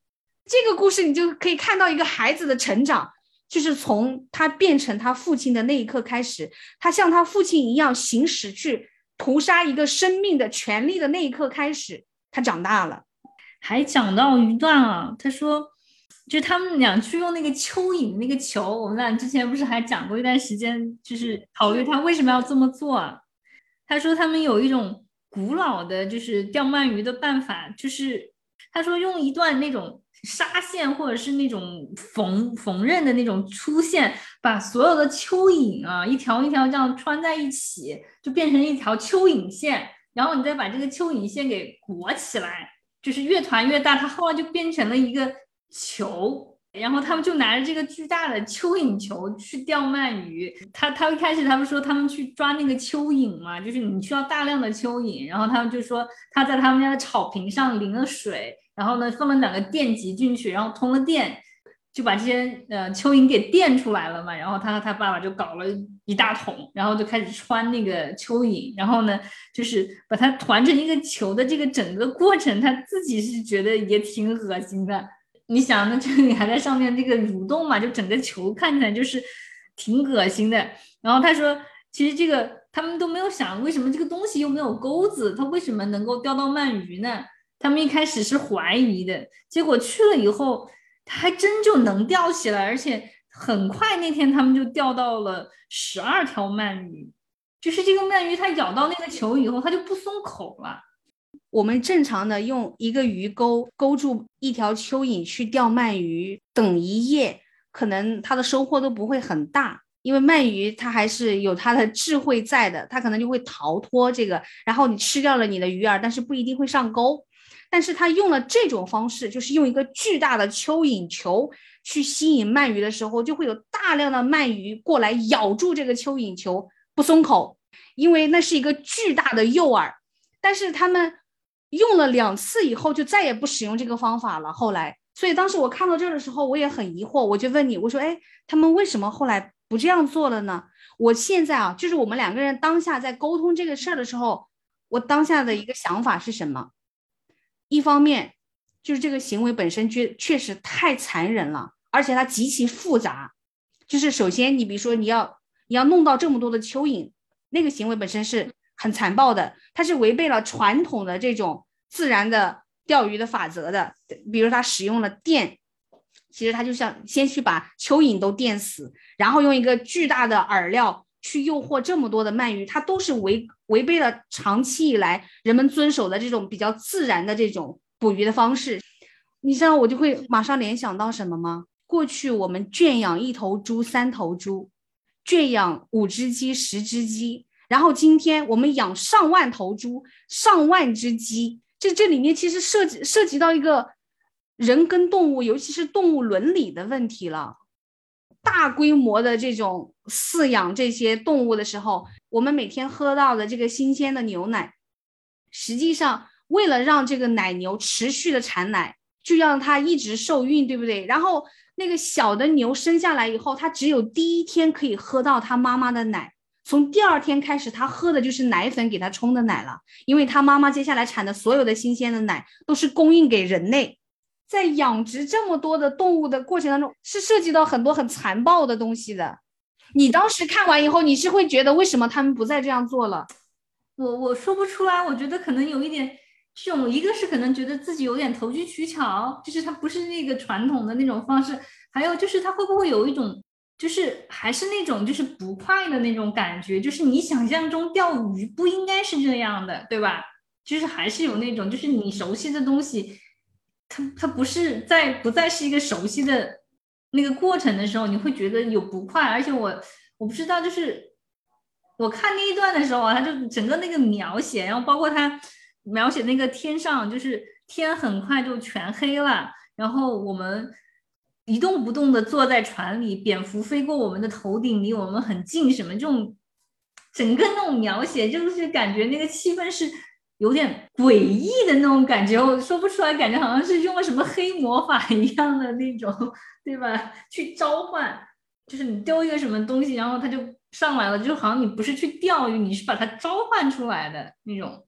这个故事你就可以看到一个孩子的成长，就是从他变成他父亲的那一刻开始，他像他父亲一样行使去。屠杀一个生命的权利的那一刻开始，他长大了。还讲到一段啊，他说，就他们俩去用那个蚯蚓那个球，我们俩之前不是还讲过一段时间，就是考虑他为什么要这么做？他说他们有一种古老的，就是钓鳗鱼的办法，就是他说用一段那种。纱线或者是那种缝缝纫的那种粗线，把所有的蚯蚓啊一条一条这样穿在一起，就变成一条蚯蚓线。然后你再把这个蚯蚓线给裹起来，就是越团越大，它后来就变成了一个球。然后他们就拿着这个巨大的蚯蚓球去钓鳗鱼。他他一开始他们说他们去抓那个蚯蚓嘛，就是你需要大量的蚯蚓。然后他们就说他在他们家的草坪上淋了水。然后呢，放了两个电极进去，然后通了电，就把这些呃蚯蚓给电出来了嘛。然后他和他爸爸就搞了一大桶，然后就开始穿那个蚯蚓。然后呢，就是把它团成一个球的这个整个过程，他自己是觉得也挺恶心的。你想，那就你还在上面这个蠕动嘛，就整个球看起来就是挺恶心的。然后他说，其实这个他们都没有想，为什么这个东西又没有钩子，它为什么能够钓到鳗鱼呢？他们一开始是怀疑的，结果去了以后，他还真就能钓起来，而且很快那天他们就钓到了十二条鳗鱼。就是这个鳗鱼，它咬到那个球以后，它就不松口了。我们正常的用一个鱼钩勾住一条蚯蚓去钓鳗鱼，等一夜，可能它的收获都不会很大，因为鳗鱼它还是有它的智慧在的，它可能就会逃脱这个，然后你吃掉了你的鱼饵，但是不一定会上钩。但是他用了这种方式，就是用一个巨大的蚯蚓球去吸引鳗鱼的时候，就会有大量的鳗鱼过来咬住这个蚯蚓球不松口，因为那是一个巨大的诱饵。但是他们用了两次以后，就再也不使用这个方法了。后来，所以当时我看到这儿的时候，我也很疑惑，我就问你，我说：“哎，他们为什么后来不这样做了呢？”我现在啊，就是我们两个人当下在沟通这个事儿的时候，我当下的一个想法是什么？一方面，就是这个行为本身确确实太残忍了，而且它极其复杂。就是首先，你比如说你要你要弄到这么多的蚯蚓，那个行为本身是很残暴的，它是违背了传统的这种自然的钓鱼的法则的。比如它使用了电，其实它就像先去把蚯蚓都电死，然后用一个巨大的饵料。去诱惑这么多的鳗鱼，它都是违违背了长期以来人们遵守的这种比较自然的这种捕鱼的方式。你知道我就会马上联想到什么吗？过去我们圈养一头猪、三头猪，圈养五只鸡、十只鸡，然后今天我们养上万头猪、上万只鸡，这这里面其实涉及涉及到一个人跟动物，尤其是动物伦理的问题了。大规模的这种饲养这些动物的时候，我们每天喝到的这个新鲜的牛奶，实际上为了让这个奶牛持续的产奶，就让它一直受孕，对不对？然后那个小的牛生下来以后，它只有第一天可以喝到它妈妈的奶，从第二天开始，他喝的就是奶粉给他冲的奶了，因为他妈妈接下来产的所有的新鲜的奶都是供应给人类。在养殖这么多的动物的过程当中，是涉及到很多很残暴的东西的。你当时看完以后，你是会觉得为什么他们不再这样做了？我我说不出来，我觉得可能有一点这种，一个是可能觉得自己有点投机取巧，就是他不是那个传统的那种方式；还有就是他会不会有一种，就是还是那种就是不快的那种感觉，就是你想象中钓鱼不应该是这样的，对吧？就是还是有那种，就是你熟悉的东西。它它不是在不再是一个熟悉的那个过程的时候，你会觉得有不快，而且我我不知道，就是我看那一段的时候啊，他就整个那个描写，然后包括他描写那个天上，就是天很快就全黑了，然后我们一动不动的坐在船里，蝙蝠飞过我们的头顶，离我们很近，什么这种整个那种描写，就是感觉那个气氛是有点诡异的那种感觉，我说不出来，感觉好像是用了什么黑魔法一样的那种，对吧？去召唤，就是你丢一个什么东西，然后它就上来了，就好像你不是去钓鱼，你是把它召唤出来的那种。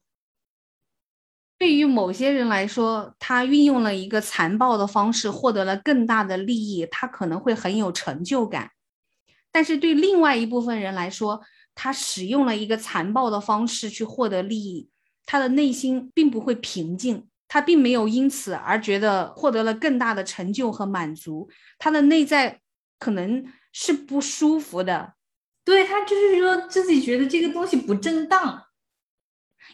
对于某些人来说，他运用了一个残暴的方式获得了更大的利益，他可能会很有成就感。但是对另外一部分人来说，他使用了一个残暴的方式去获得利益，他的内心并不会平静，他并没有因此而觉得获得了更大的成就和满足，他的内在可能是不舒服的。对他就是说自己觉得这个东西不正当，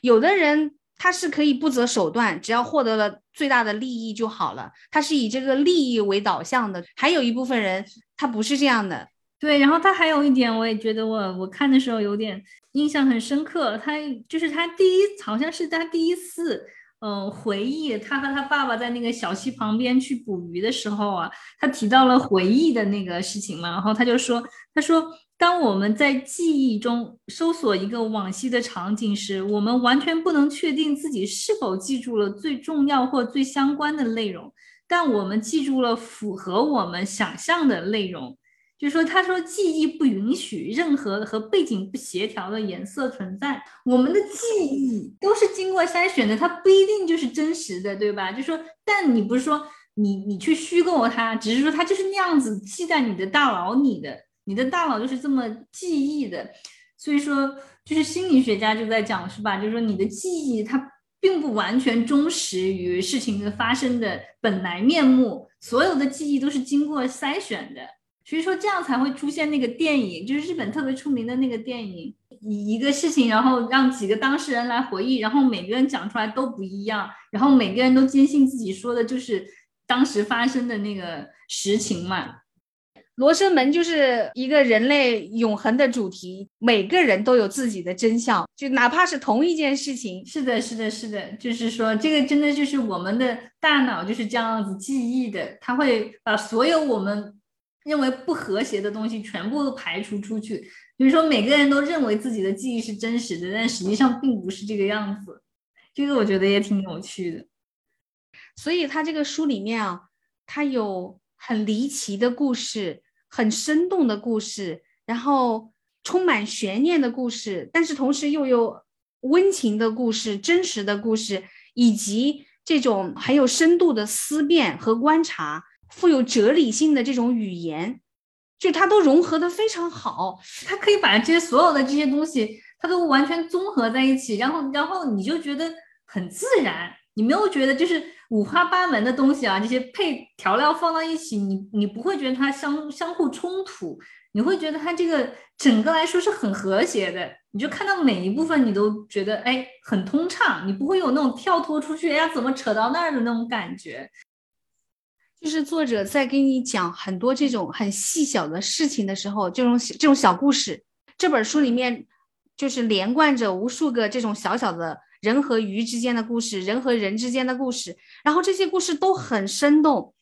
有的人。他是可以不择手段，只要获得了最大的利益就好了。他是以这个利益为导向的。还有一部分人，他不是这样的。对，然后他还有一点，我也觉得我我看的时候有点印象很深刻。他就是他第一，好像是他第一次，嗯，回忆他和他爸爸在那个小溪旁边去捕鱼的时候啊，他提到了回忆的那个事情嘛。然后他就说，他说。当我们在记忆中搜索一个往昔的场景时，我们完全不能确定自己是否记住了最重要或最相关的内容，但我们记住了符合我们想象的内容。就说，他说记忆不允许任何和背景不协调的颜色存在。我们的记忆都是经过筛选的，它不一定就是真实的，对吧？就说，但你不是说你你去虚构它，只是说它就是那样子记在你的大脑里的。你的大脑就是这么记忆的，所以说就是心理学家就在讲，是吧？就是说你的记忆它并不完全忠实于事情的发生的本来面目，所有的记忆都是经过筛选的，所以说这样才会出现那个电影，就是日本特别出名的那个电影，一一个事情，然后让几个当事人来回忆，然后每个人讲出来都不一样，然后每个人都坚信自己说的就是当时发生的那个实情嘛。罗生门就是一个人类永恒的主题，每个人都有自己的真相，就哪怕是同一件事情。是的，是的，是的，就是说这个真的就是我们的大脑就是这样子记忆的，它会把所有我们认为不和谐的东西全部都排除出去。比如说每个人都认为自己的记忆是真实的，但实际上并不是这个样子。这个我觉得也挺有趣的。所以他这个书里面啊，他有很离奇的故事。很生动的故事，然后充满悬念的故事，但是同时又有温情的故事、真实的故事，以及这种很有深度的思辨和观察、富有哲理性的这种语言，就它都融合的非常好。它可以把这些所有的这些东西，它都完全综合在一起，然后，然后你就觉得很自然，你没有觉得就是。五花八门的东西啊，这些配调料放到一起，你你不会觉得它相相互冲突，你会觉得它这个整个来说是很和谐的。你就看到每一部分，你都觉得哎很通畅，你不会有那种跳脱出去，哎呀怎么扯到那儿的那种感觉。就是作者在给你讲很多这种很细小的事情的时候，这种这种小故事，这本书里面就是连贯着无数个这种小小的。人和鱼之间的故事，人和人之间的故事，然后这些故事都很生动，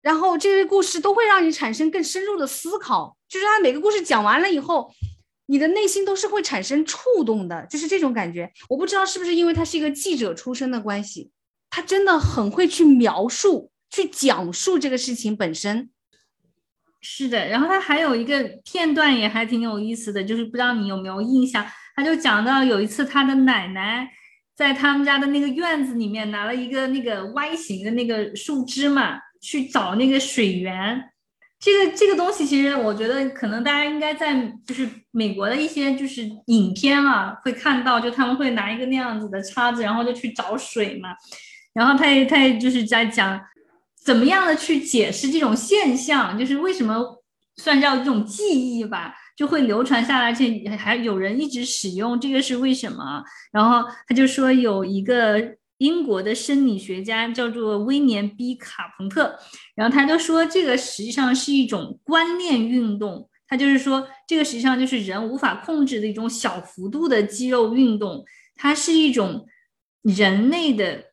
然后这些故事都会让你产生更深入的思考。就是他每个故事讲完了以后，你的内心都是会产生触动的，就是这种感觉。我不知道是不是因为他是一个记者出身的关系，他真的很会去描述、去讲述这个事情本身。是的，然后他还有一个片段也还挺有意思的，就是不知道你有没有印象。他就讲到有一次，他的奶奶在他们家的那个院子里面拿了一个那个 Y 型的那个树枝嘛，去找那个水源。这个这个东西其实我觉得可能大家应该在就是美国的一些就是影片啊会看到，就他们会拿一个那样子的叉子，然后就去找水嘛。然后他也他也就是在讲怎么样的去解释这种现象，就是为什么算叫这种记忆吧。就会流传下来，而且还有人一直使用，这个是为什么？然后他就说有一个英国的生理学家叫做威廉 ·B· 卡彭特，然后他就说这个实际上是一种观念运动，他就是说这个实际上就是人无法控制的一种小幅度的肌肉运动，它是一种人类的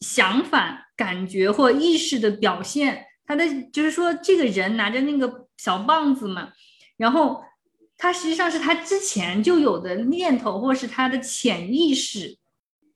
想法、感觉或意识的表现。他的就是说，这个人拿着那个小棒子嘛，然后他实际上是他之前就有的念头，或是他的潜意识，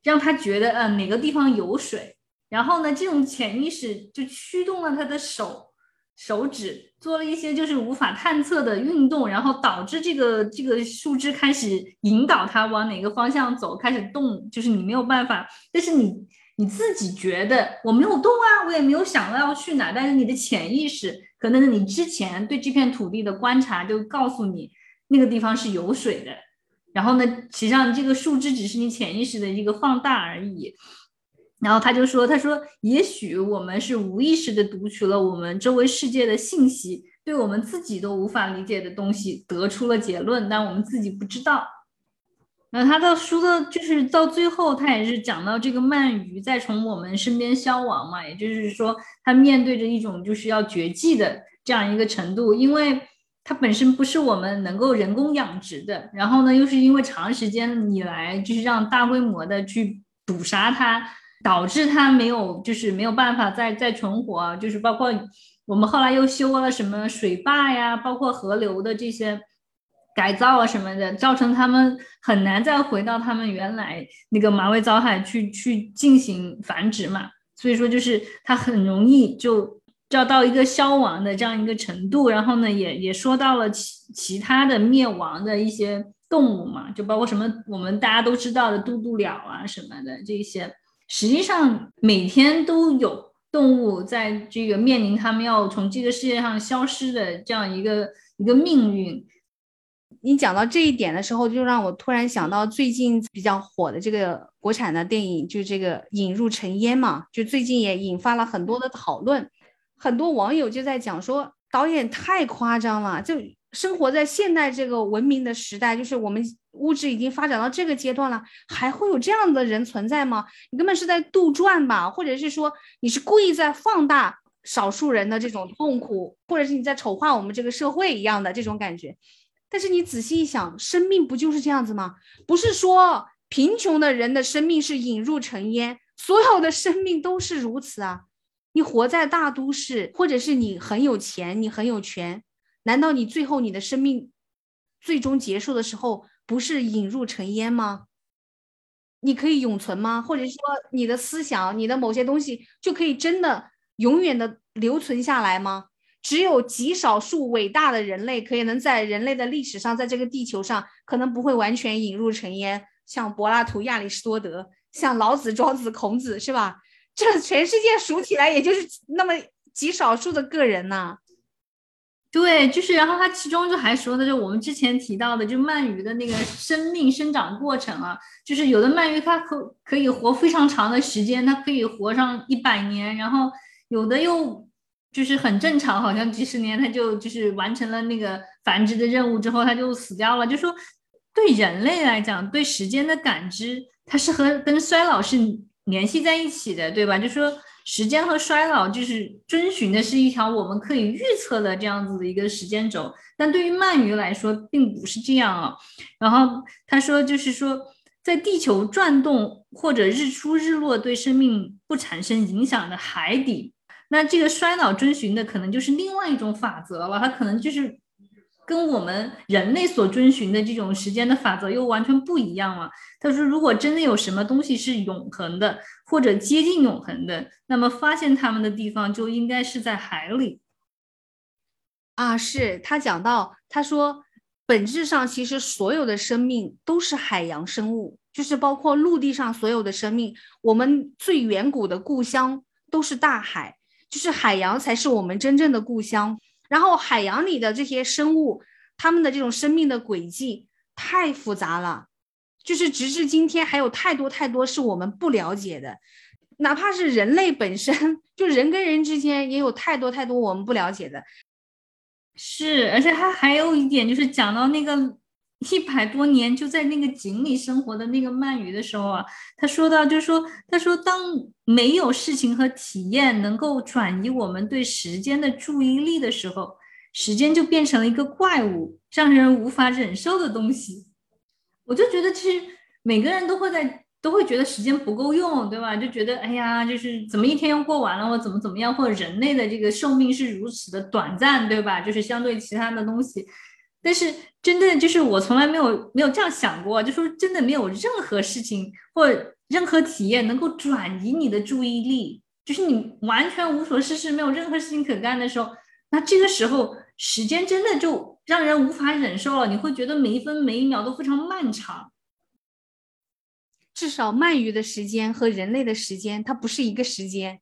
让他觉得，嗯，哪个地方有水。然后呢，这种潜意识就驱动了他的手。手指做了一些就是无法探测的运动，然后导致这个这个树枝开始引导它往哪个方向走，开始动，就是你没有办法，但是你你自己觉得我没有动啊，我也没有想到要去哪，但是你的潜意识可能你之前对这片土地的观察就告诉你那个地方是有水的，然后呢，实际上这个树枝只是你潜意识的一个放大而已。然后他就说：“他说，也许我们是无意识的读取了我们周围世界的信息，对我们自己都无法理解的东西得出了结论，但我们自己不知道。那他的书的，就是到最后，他也是讲到这个鳗鱼在从我们身边消亡嘛，也就是说，他面对着一种就是要绝迹的这样一个程度，因为它本身不是我们能够人工养殖的，然后呢，又是因为长时间以来就是让大规模的去捕杀它。”导致它没有，就是没有办法再再存活，就是包括我们后来又修了什么水坝呀，包括河流的这些改造啊什么的，造成他们很难再回到他们原来那个马尾藻海去去进行繁殖嘛。所以说，就是它很容易就要到一个消亡的这样一个程度。然后呢，也也说到了其其他的灭亡的一些动物嘛，就包括什么我们大家都知道的渡渡鸟啊什么的这些。实际上，每天都有动物在这个面临他们要从这个世界上消失的这样一个一个命运。你讲到这一点的时候，就让我突然想到最近比较火的这个国产的电影，就这个《引入尘烟》嘛，就最近也引发了很多的讨论，很多网友就在讲说导演太夸张了，就。生活在现代这个文明的时代，就是我们物质已经发展到这个阶段了，还会有这样的人存在吗？你根本是在杜撰吧，或者是说你是故意在放大少数人的这种痛苦，或者是你在丑化我们这个社会一样的这种感觉。但是你仔细一想，生命不就是这样子吗？不是说贫穷的人的生命是引入尘烟，所有的生命都是如此啊。你活在大都市，或者是你很有钱，你很有权。难道你最后你的生命最终结束的时候不是引入尘烟吗？你可以永存吗？或者说你的思想、你的某些东西就可以真的永远的留存下来吗？只有极少数伟大的人类可以能在人类的历史上，在这个地球上可能不会完全引入尘烟，像柏拉图、亚里士多德，像老子、庄子、孔子，是吧？这全世界数起来也就是那么极少数的个人呐。对，就是，然后他其中就还说的，就我们之前提到的，就鳗鱼的那个生命生长过程啊，就是有的鳗鱼它可可以活非常长的时间，它可以活上一百年，然后有的又就是很正常，好像几十年它就就是完成了那个繁殖的任务之后，它就死掉了。就说对人类来讲，对时间的感知，它是和跟衰老是联系在一起的，对吧？就说。时间和衰老就是遵循的是一条我们可以预测的这样子的一个时间轴，但对于鳗鱼来说并不是这样啊。然后他说，就是说，在地球转动或者日出日落对生命不产生影响的海底，那这个衰老遵循的可能就是另外一种法则了，它可能就是。跟我们人类所遵循的这种时间的法则又完全不一样了。他说，如果真的有什么东西是永恒的，或者接近永恒的，那么发现它们的地方就应该是在海里。啊，是他讲到，他说，本质上其实所有的生命都是海洋生物，就是包括陆地上所有的生命，我们最远古的故乡都是大海，就是海洋才是我们真正的故乡。然后海洋里的这些生物，他们的这种生命的轨迹太复杂了，就是直至今天还有太多太多是我们不了解的，哪怕是人类本身就人跟人之间也有太多太多我们不了解的。是，而且他还有一点就是讲到那个。一百多年就在那个井里生活的那个鳗鱼的时候啊，他说到，就是说，他说，当没有事情和体验能够转移我们对时间的注意力的时候，时间就变成了一个怪物，让人无法忍受的东西。我就觉得，其实每个人都会在都会觉得时间不够用，对吧？就觉得哎呀，就是怎么一天又过完了，或怎么怎么样，或者人类的这个寿命是如此的短暂，对吧？就是相对其他的东西。但是真的就是我从来没有没有这样想过，就说真的没有任何事情或任何体验能够转移你的注意力，就是你完全无所事事，没有任何事情可干的时候，那这个时候时间真的就让人无法忍受了，你会觉得每一分每一秒都非常漫长。至少鳗鱼的时间和人类的时间，它不是一个时间。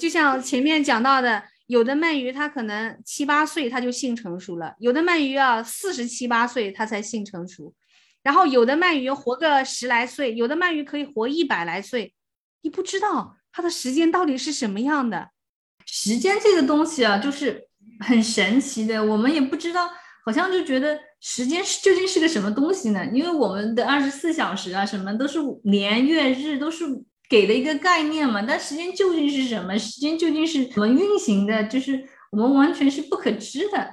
就像前面讲到的，有的鳗鱼它可能七八岁它就性成熟了，有的鳗鱼啊四十七八岁它才性成熟，然后有的鳗鱼活个十来岁，有的鳗鱼可以活一百来岁。你不知道它的时间到底是什么样的。时间这个东西啊，就是很神奇的，我们也不知道。好像就觉得时间是究竟是个什么东西呢？因为我们的二十四小时啊，什么都是年月日都是给的一个概念嘛。但时间究竟是什么？时间究竟是怎么运行的？就是我们完全是不可知的。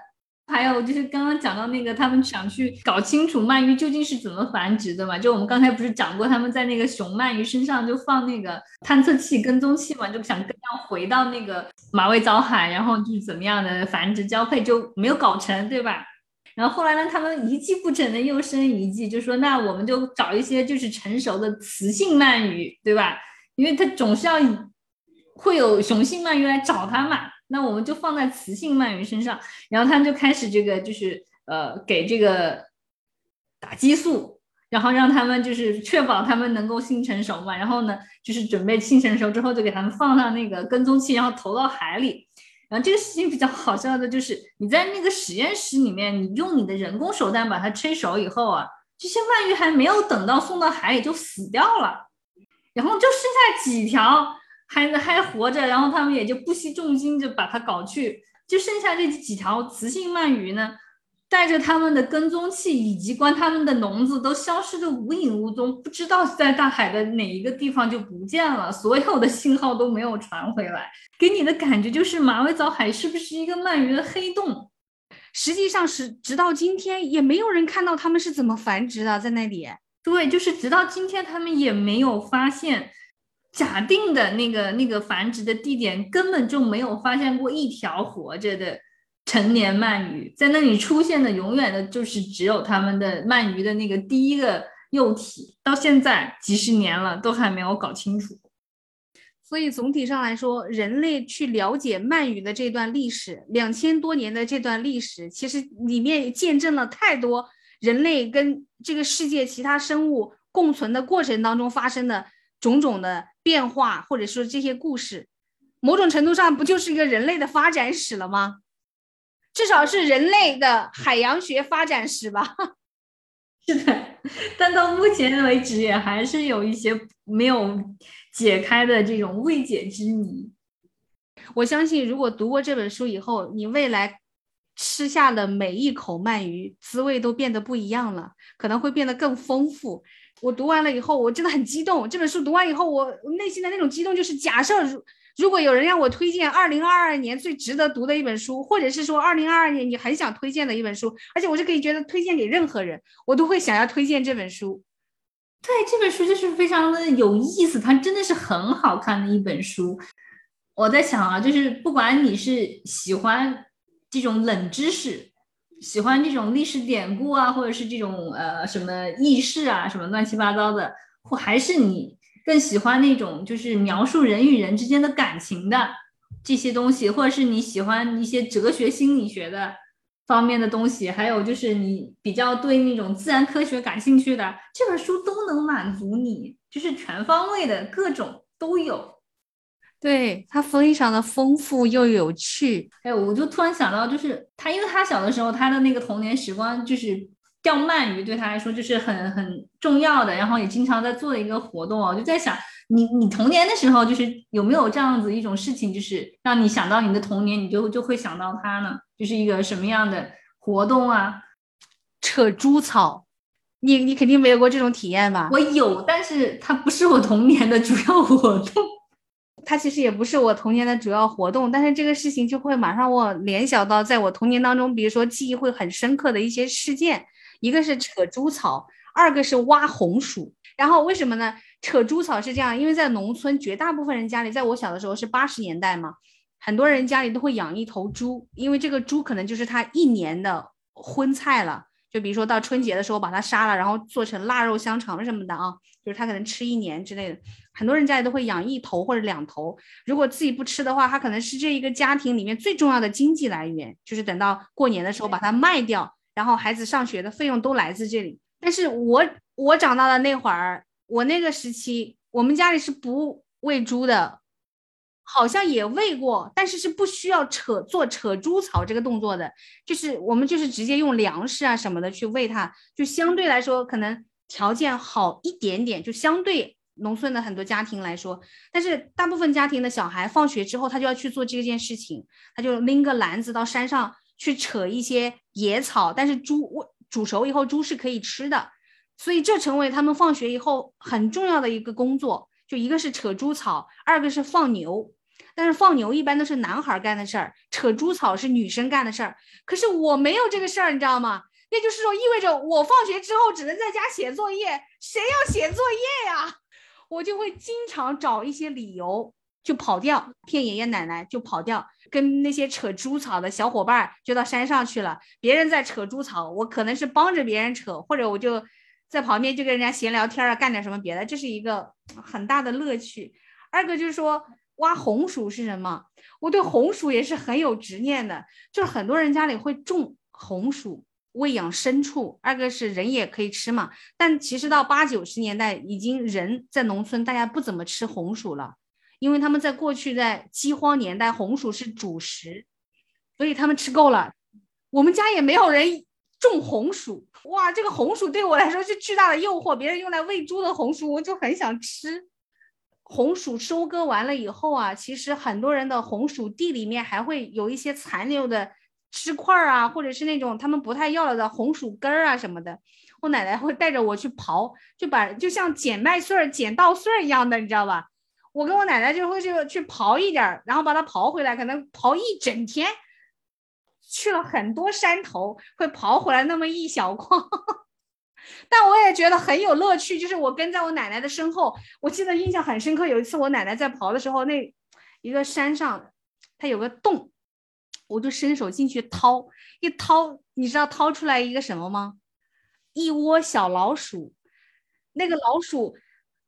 还有就是刚刚讲到那个，他们想去搞清楚鳗鱼究竟是怎么繁殖的嘛？就我们刚才不是讲过，他们在那个雄鳗鱼身上就放那个探测器、跟踪器嘛，就想跟要回到那个马尾藻海，然后就是怎么样的繁殖交配就没有搞成，对吧？然后后来呢，他们一计不成的又生一计，就说那我们就找一些就是成熟的雌性鳗鱼，对吧？因为它总是要会有雄性鳗鱼来找它嘛，那我们就放在雌性鳗鱼身上，然后他们就开始这个就是呃给这个打激素，然后让他们就是确保他们能够性成熟嘛，然后呢就是准备性成熟之后就给他们放上那个跟踪器，然后投到海里。然后这个事情比较好笑的就是，你在那个实验室里面，你用你的人工手段把它吹熟以后啊，这些鳗鱼还没有等到送到海里就死掉了，然后就剩下几条还还活着，然后他们也就不惜重金就把它搞去，就剩下这几条雌性鳗鱼呢。带着他们的跟踪器以及关他们的笼子都消失的无影无踪，不知道在大海的哪一个地方就不见了，所有的信号都没有传回来，给你的感觉就是马尾藻海是不是一个鳗鱼的黑洞？实际上是直到今天也没有人看到他们是怎么繁殖的，在那里。对，就是直到今天他们也没有发现，假定的那个那个繁殖的地点根本就没有发现过一条活着的。成年鳗鱼在那里出现的，永远的就是只有他们的鳗鱼的那个第一个幼体，到现在几十年了都还没有搞清楚。所以总体上来说，人类去了解鳗鱼的这段历史，两千多年的这段历史，其实里面见证了太多人类跟这个世界其他生物共存的过程当中发生的种种的变化，或者说这些故事，某种程度上不就是一个人类的发展史了吗？至少是人类的海洋学发展史吧。是的，但到目前为止也还是有一些没有解开的这种未解之谜。我相信，如果读过这本书以后，你未来吃下的每一口鳗鱼，滋味都变得不一样了，可能会变得更丰富。我读完了以后，我真的很激动。这本书读完以后，我内心的那种激动就是，假设如。果有人让我推荐二零二二年最值得读的一本书，或者是说二零二二年你很想推荐的一本书，而且我是可以觉得推荐给任何人，我都会想要推荐这本书。对，这本书就是非常的有意思，它真的是很好看的一本书。我在想啊，就是不管你是喜欢这种冷知识，喜欢这种历史典故啊，或者是这种呃什么轶事啊，什么乱七八糟的，或还是你。更喜欢那种就是描述人与人之间的感情的这些东西，或者是你喜欢一些哲学心理学的方面的东西，还有就是你比较对那种自然科学感兴趣的，这本书都能满足你，就是全方位的各种都有。对它非常的丰富又有趣。哎，我就突然想到，就是他，因为他小的时候他的那个童年时光就是。钓鳗鱼对他来说就是很很重要的，然后也经常在做的一个活动我。就在想，你你童年的时候，就是有没有这样子一种事情，就是让你想到你的童年，你就就会想到它呢？就是一个什么样的活动啊？扯猪草，你你肯定没有过这种体验吧？我有，但是它不是我童年的主要活动。它其实也不是我童年的主要活动，但是这个事情就会马上我联想到，在我童年当中，比如说记忆会很深刻的一些事件。一个是扯猪草，二个是挖红薯。然后为什么呢？扯猪草是这样，因为在农村，绝大部分人家里，在我小的时候是八十年代嘛，很多人家里都会养一头猪，因为这个猪可能就是他一年的荤菜了。就比如说到春节的时候把它杀了，然后做成腊肉香肠什么的啊，就是他可能吃一年之类的。很多人家里都会养一头或者两头，如果自己不吃的话，他可能是这一个家庭里面最重要的经济来源，就是等到过年的时候把它卖掉，然后孩子上学的费用都来自这里。但是我我长大的那会儿，我那个时期，我们家里是不喂猪的。好像也喂过，但是是不需要扯做扯猪草这个动作的，就是我们就是直接用粮食啊什么的去喂它，就相对来说可能条件好一点点，就相对农村的很多家庭来说，但是大部分家庭的小孩放学之后他就要去做这件事情，他就拎个篮子到山上去扯一些野草，但是猪煮熟以后猪是可以吃的，所以这成为他们放学以后很重要的一个工作，就一个是扯猪草，二个是放牛。但是放牛一般都是男孩干的事儿，扯猪草是女生干的事儿。可是我没有这个事儿，你知道吗？那就是说意味着我放学之后只能在家写作业，谁要写作业呀？我就会经常找一些理由就跑掉，骗爷爷奶奶就跑掉，跟那些扯猪草的小伙伴就到山上去了。别人在扯猪草，我可能是帮着别人扯，或者我就在旁边就跟人家闲聊天啊，干点什么别的，这是一个很大的乐趣。二个就是说。挖红薯是什么？我对红薯也是很有执念的，就是很多人家里会种红薯，喂养牲畜。二个是人也可以吃嘛，但其实到八九十年代，已经人在农村，大家不怎么吃红薯了，因为他们在过去在饥荒年代，红薯是主食，所以他们吃够了。我们家也没有人种红薯，哇，这个红薯对我来说是巨大的诱惑，别人用来喂猪的红薯，我就很想吃。红薯收割完了以后啊，其实很多人的红薯地里面还会有一些残留的枝块啊，或者是那种他们不太要了的红薯根儿啊什么的。我奶奶会带着我去刨，就把就像捡麦穗儿、捡稻穗儿一样的，你知道吧？我跟我奶奶就会去去刨一点，然后把它刨回来，可能刨一整天，去了很多山头，会刨回来那么一小筐。但我也觉得很有乐趣，就是我跟在我奶奶的身后，我记得印象很深刻。有一次我奶奶在刨的时候，那一个山上它有个洞，我就伸手进去掏，一掏，你知道掏出来一个什么吗？一窝小老鼠。那个老鼠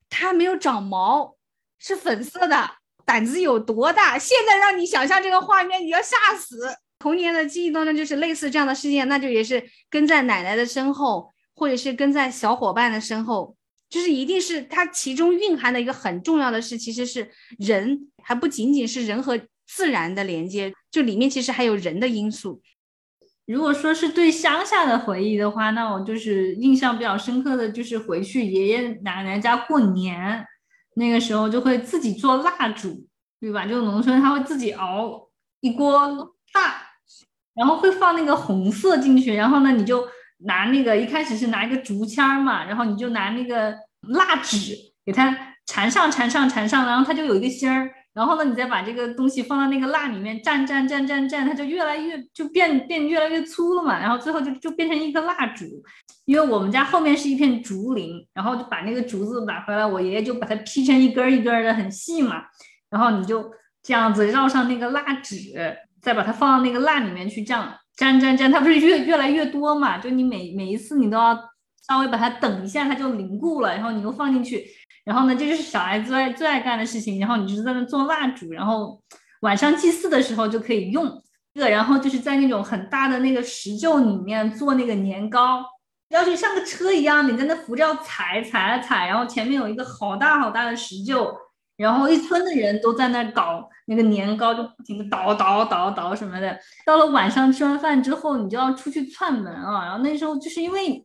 它没有长毛，是粉色的，胆子有多大？现在让你想象这个画面，你要吓死。童年的记忆当中就是类似这样的事件，那就也是跟在奶奶的身后。或者是跟在小伙伴的身后，就是一定是它其中蕴含的一个很重要的事，其实是人，还不仅仅是人和自然的连接，就里面其实还有人的因素。如果说是对乡下的回忆的话，那我就是印象比较深刻的就是回去爷爷奶奶家过年，那个时候就会自己做蜡烛，对吧？就农村他会自己熬一锅蜡，然后会放那个红色进去，然后呢你就。拿那个一开始是拿一个竹签嘛，然后你就拿那个蜡纸给它缠上、缠上、缠上，然后它就有一个芯儿，然后呢，你再把这个东西放到那个蜡里面蘸蘸蘸蘸蘸，它就越来越就变变越来越粗了嘛，然后最后就就变成一个蜡烛。因为我们家后面是一片竹林，然后就把那个竹子拿回来，我爷爷就把它劈成一根一根的很细嘛，然后你就这样子绕上那个蜡纸，再把它放到那个蜡里面去这样。粘粘粘，它不是越越来越多嘛？就你每每一次你都要稍微把它等一下，它就凝固了，然后你又放进去，然后呢，这就是小孩最爱最爱干的事情。然后你就是在那做蜡烛，然后晚上祭祀的时候就可以用这个，然后就是在那种很大的那个石臼里面做那个年糕，要是像个车一样，你在那扶着踩踩踩，然后前面有一个好大好大的石臼。然后一村的人都在那搞那个年糕，就不停的捣捣捣捣什么的。到了晚上吃完饭之后，你就要出去串门啊。然后那时候就是因为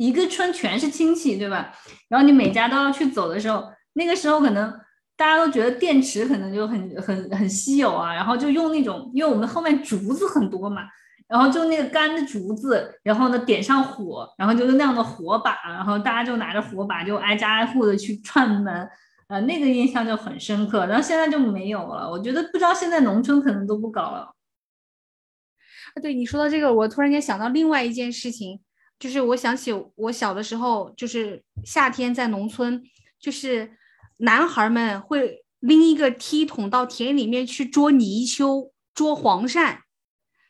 一个村全是亲戚，对吧？然后你每家都要去走的时候，那个时候可能大家都觉得电池可能就很很很稀有啊。然后就用那种，因为我们后面竹子很多嘛，然后就那个干的竹子，然后呢点上火，然后就是那样的火把，然后大家就拿着火把就挨家挨户的去串门。呃，那个印象就很深刻，然后现在就没有了。我觉得不知道现在农村可能都不搞了。对你说到这个，我突然间想到另外一件事情，就是我想起我小的时候，就是夏天在农村，就是男孩们会拎一个梯桶到田里面去捉泥鳅、捉黄鳝，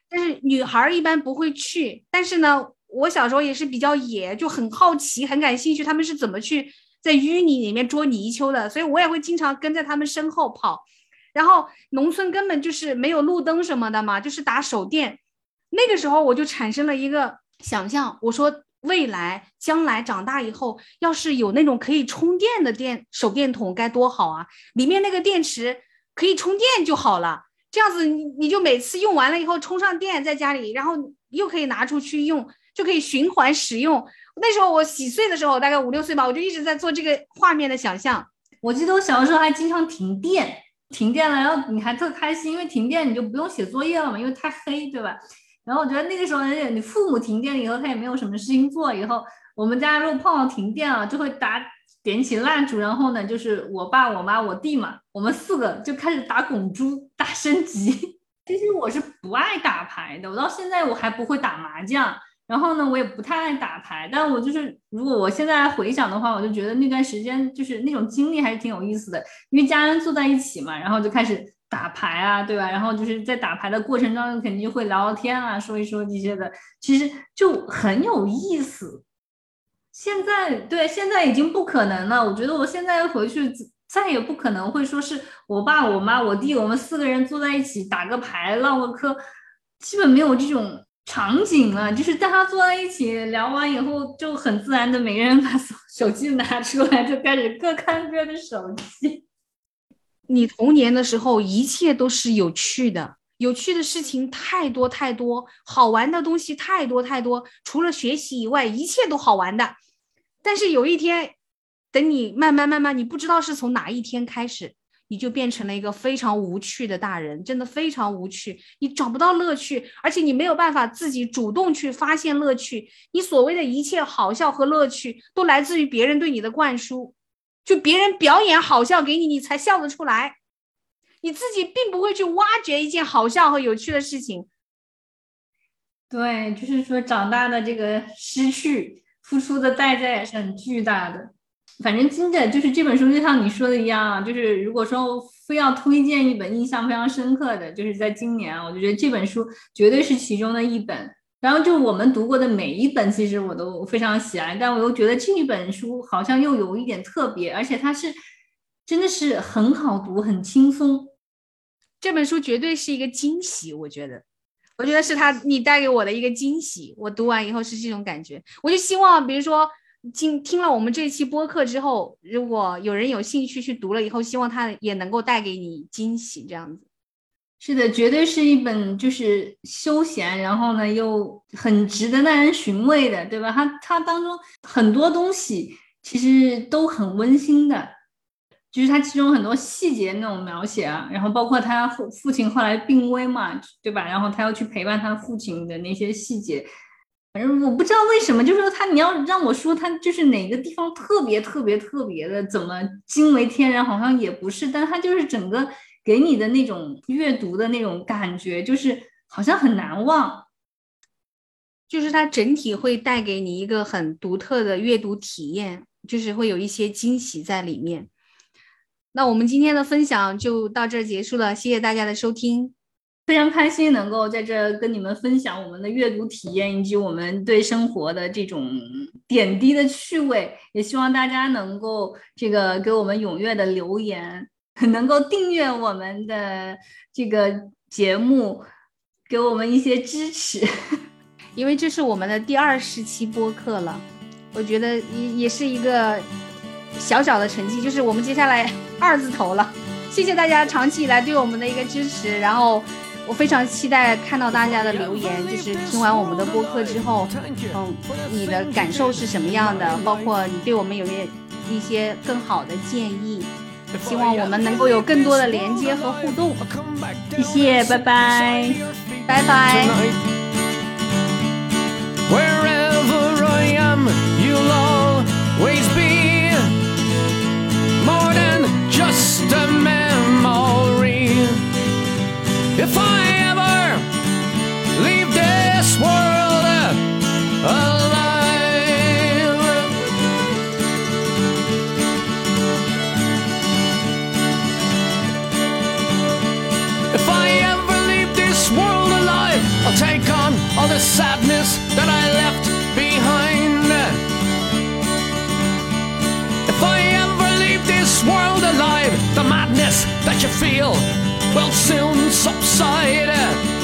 但是女孩一般不会去。但是呢，我小时候也是比较野，就很好奇、很感兴趣，他们是怎么去在淤泥里面捉泥鳅的，所以我也会经常跟在他们身后跑。然后农村根本就是没有路灯什么的嘛，就是打手电。那个时候我就产生了一个想象，我说未来将来长大以后，要是有那种可以充电的电手电筒该多好啊！里面那个电池可以充电就好了，这样子你你就每次用完了以后充上电在家里，然后又可以拿出去用，就可以循环使用。那时候我几岁的时候，大概五六岁吧，我就一直在做这个画面的想象。我记得我小的时候还经常停电。停电了，然后你还特开心，因为停电你就不用写作业了嘛，因为太黑，对吧？然后我觉得那个时候，而且你父母停电了以后，他也没有什么事情做，以后我们家如果碰到停电了，就会打点起蜡烛，然后呢，就是我爸、我妈、我弟嘛，我们四个就开始打拱珠、打升级。其实我是不爱打牌的，我到现在我还不会打麻将。然后呢，我也不太爱打牌，但我就是如果我现在回想的话，我就觉得那段时间就是那种经历还是挺有意思的，因为家人坐在一起嘛，然后就开始打牌啊，对吧？然后就是在打牌的过程当中，肯定会聊聊天啊，说一说这些的，其实就很有意思。现在对，现在已经不可能了。我觉得我现在回去再也不可能会说是我爸、我妈、我弟，我们四个人坐在一起打个牌、唠个嗑，基本没有这种。场景了，就是大家坐在一起聊完以后，就很自然的每个人把手手机拿出来，就开始各看各的手机。你童年的时候，一切都是有趣的，有趣的事情太多太多，好玩的东西太多太多，除了学习以外，一切都好玩的。但是有一天，等你慢慢慢慢，你不知道是从哪一天开始。你就变成了一个非常无趣的大人，真的非常无趣，你找不到乐趣，而且你没有办法自己主动去发现乐趣。你所谓的一切好笑和乐趣，都来自于别人对你的灌输，就别人表演好笑给你，你才笑得出来，你自己并不会去挖掘一件好笑和有趣的事情。对，就是说长大的这个失去，付出的代价也是很巨大的。反正真的就是这本书，就像你说的一样，就是如果说非要推荐一本印象非常深刻的，就是在今年，我就觉得这本书绝对是其中的一本。然后就我们读过的每一本，其实我都非常喜爱，但我又觉得这一本书好像又有一点特别，而且它是真的是很好读，很轻松。这本书绝对是一个惊喜，我觉得，我觉得是他你带给我的一个惊喜。我读完以后是这种感觉，我就希望，比如说。听听了我们这期播客之后，如果有人有兴趣去读了以后，希望它也能够带给你惊喜。这样子，是的，绝对是一本就是休闲，然后呢又很值得耐人寻味的，对吧？它它当中很多东西其实都很温馨的，就是它其中很多细节那种描写啊，然后包括他父父亲后来病危嘛，对吧？然后他要去陪伴他父亲的那些细节。反正我不知道为什么，就是说他，你要让我说他就是哪个地方特别特别特别的，怎么惊为天人，好像也不是，但他就是整个给你的那种阅读的那种感觉，就是好像很难忘，就是它整体会带给你一个很独特的阅读体验，就是会有一些惊喜在里面。那我们今天的分享就到这儿结束了，谢谢大家的收听。非常开心能够在这跟你们分享我们的阅读体验，以及我们对生活的这种点滴的趣味。也希望大家能够这个给我们踊跃的留言，能够订阅我们的这个节目，给我们一些支持。因为这是我们的第二十期播客了，我觉得也也是一个小小的成绩，就是我们接下来 二字头了。谢谢大家长期以来对我们的一个支持，然后。我非常期待看到大家的留言，就是听完我们的播客之后，嗯，你的感受是什么样的？包括你对我们有没有一些更好的建议？希望我们能够有更多的连接和互动。谢谢，拜拜，拜拜。If sadness that I left behind. If I ever leave this world alive, the madness that you feel will soon subside.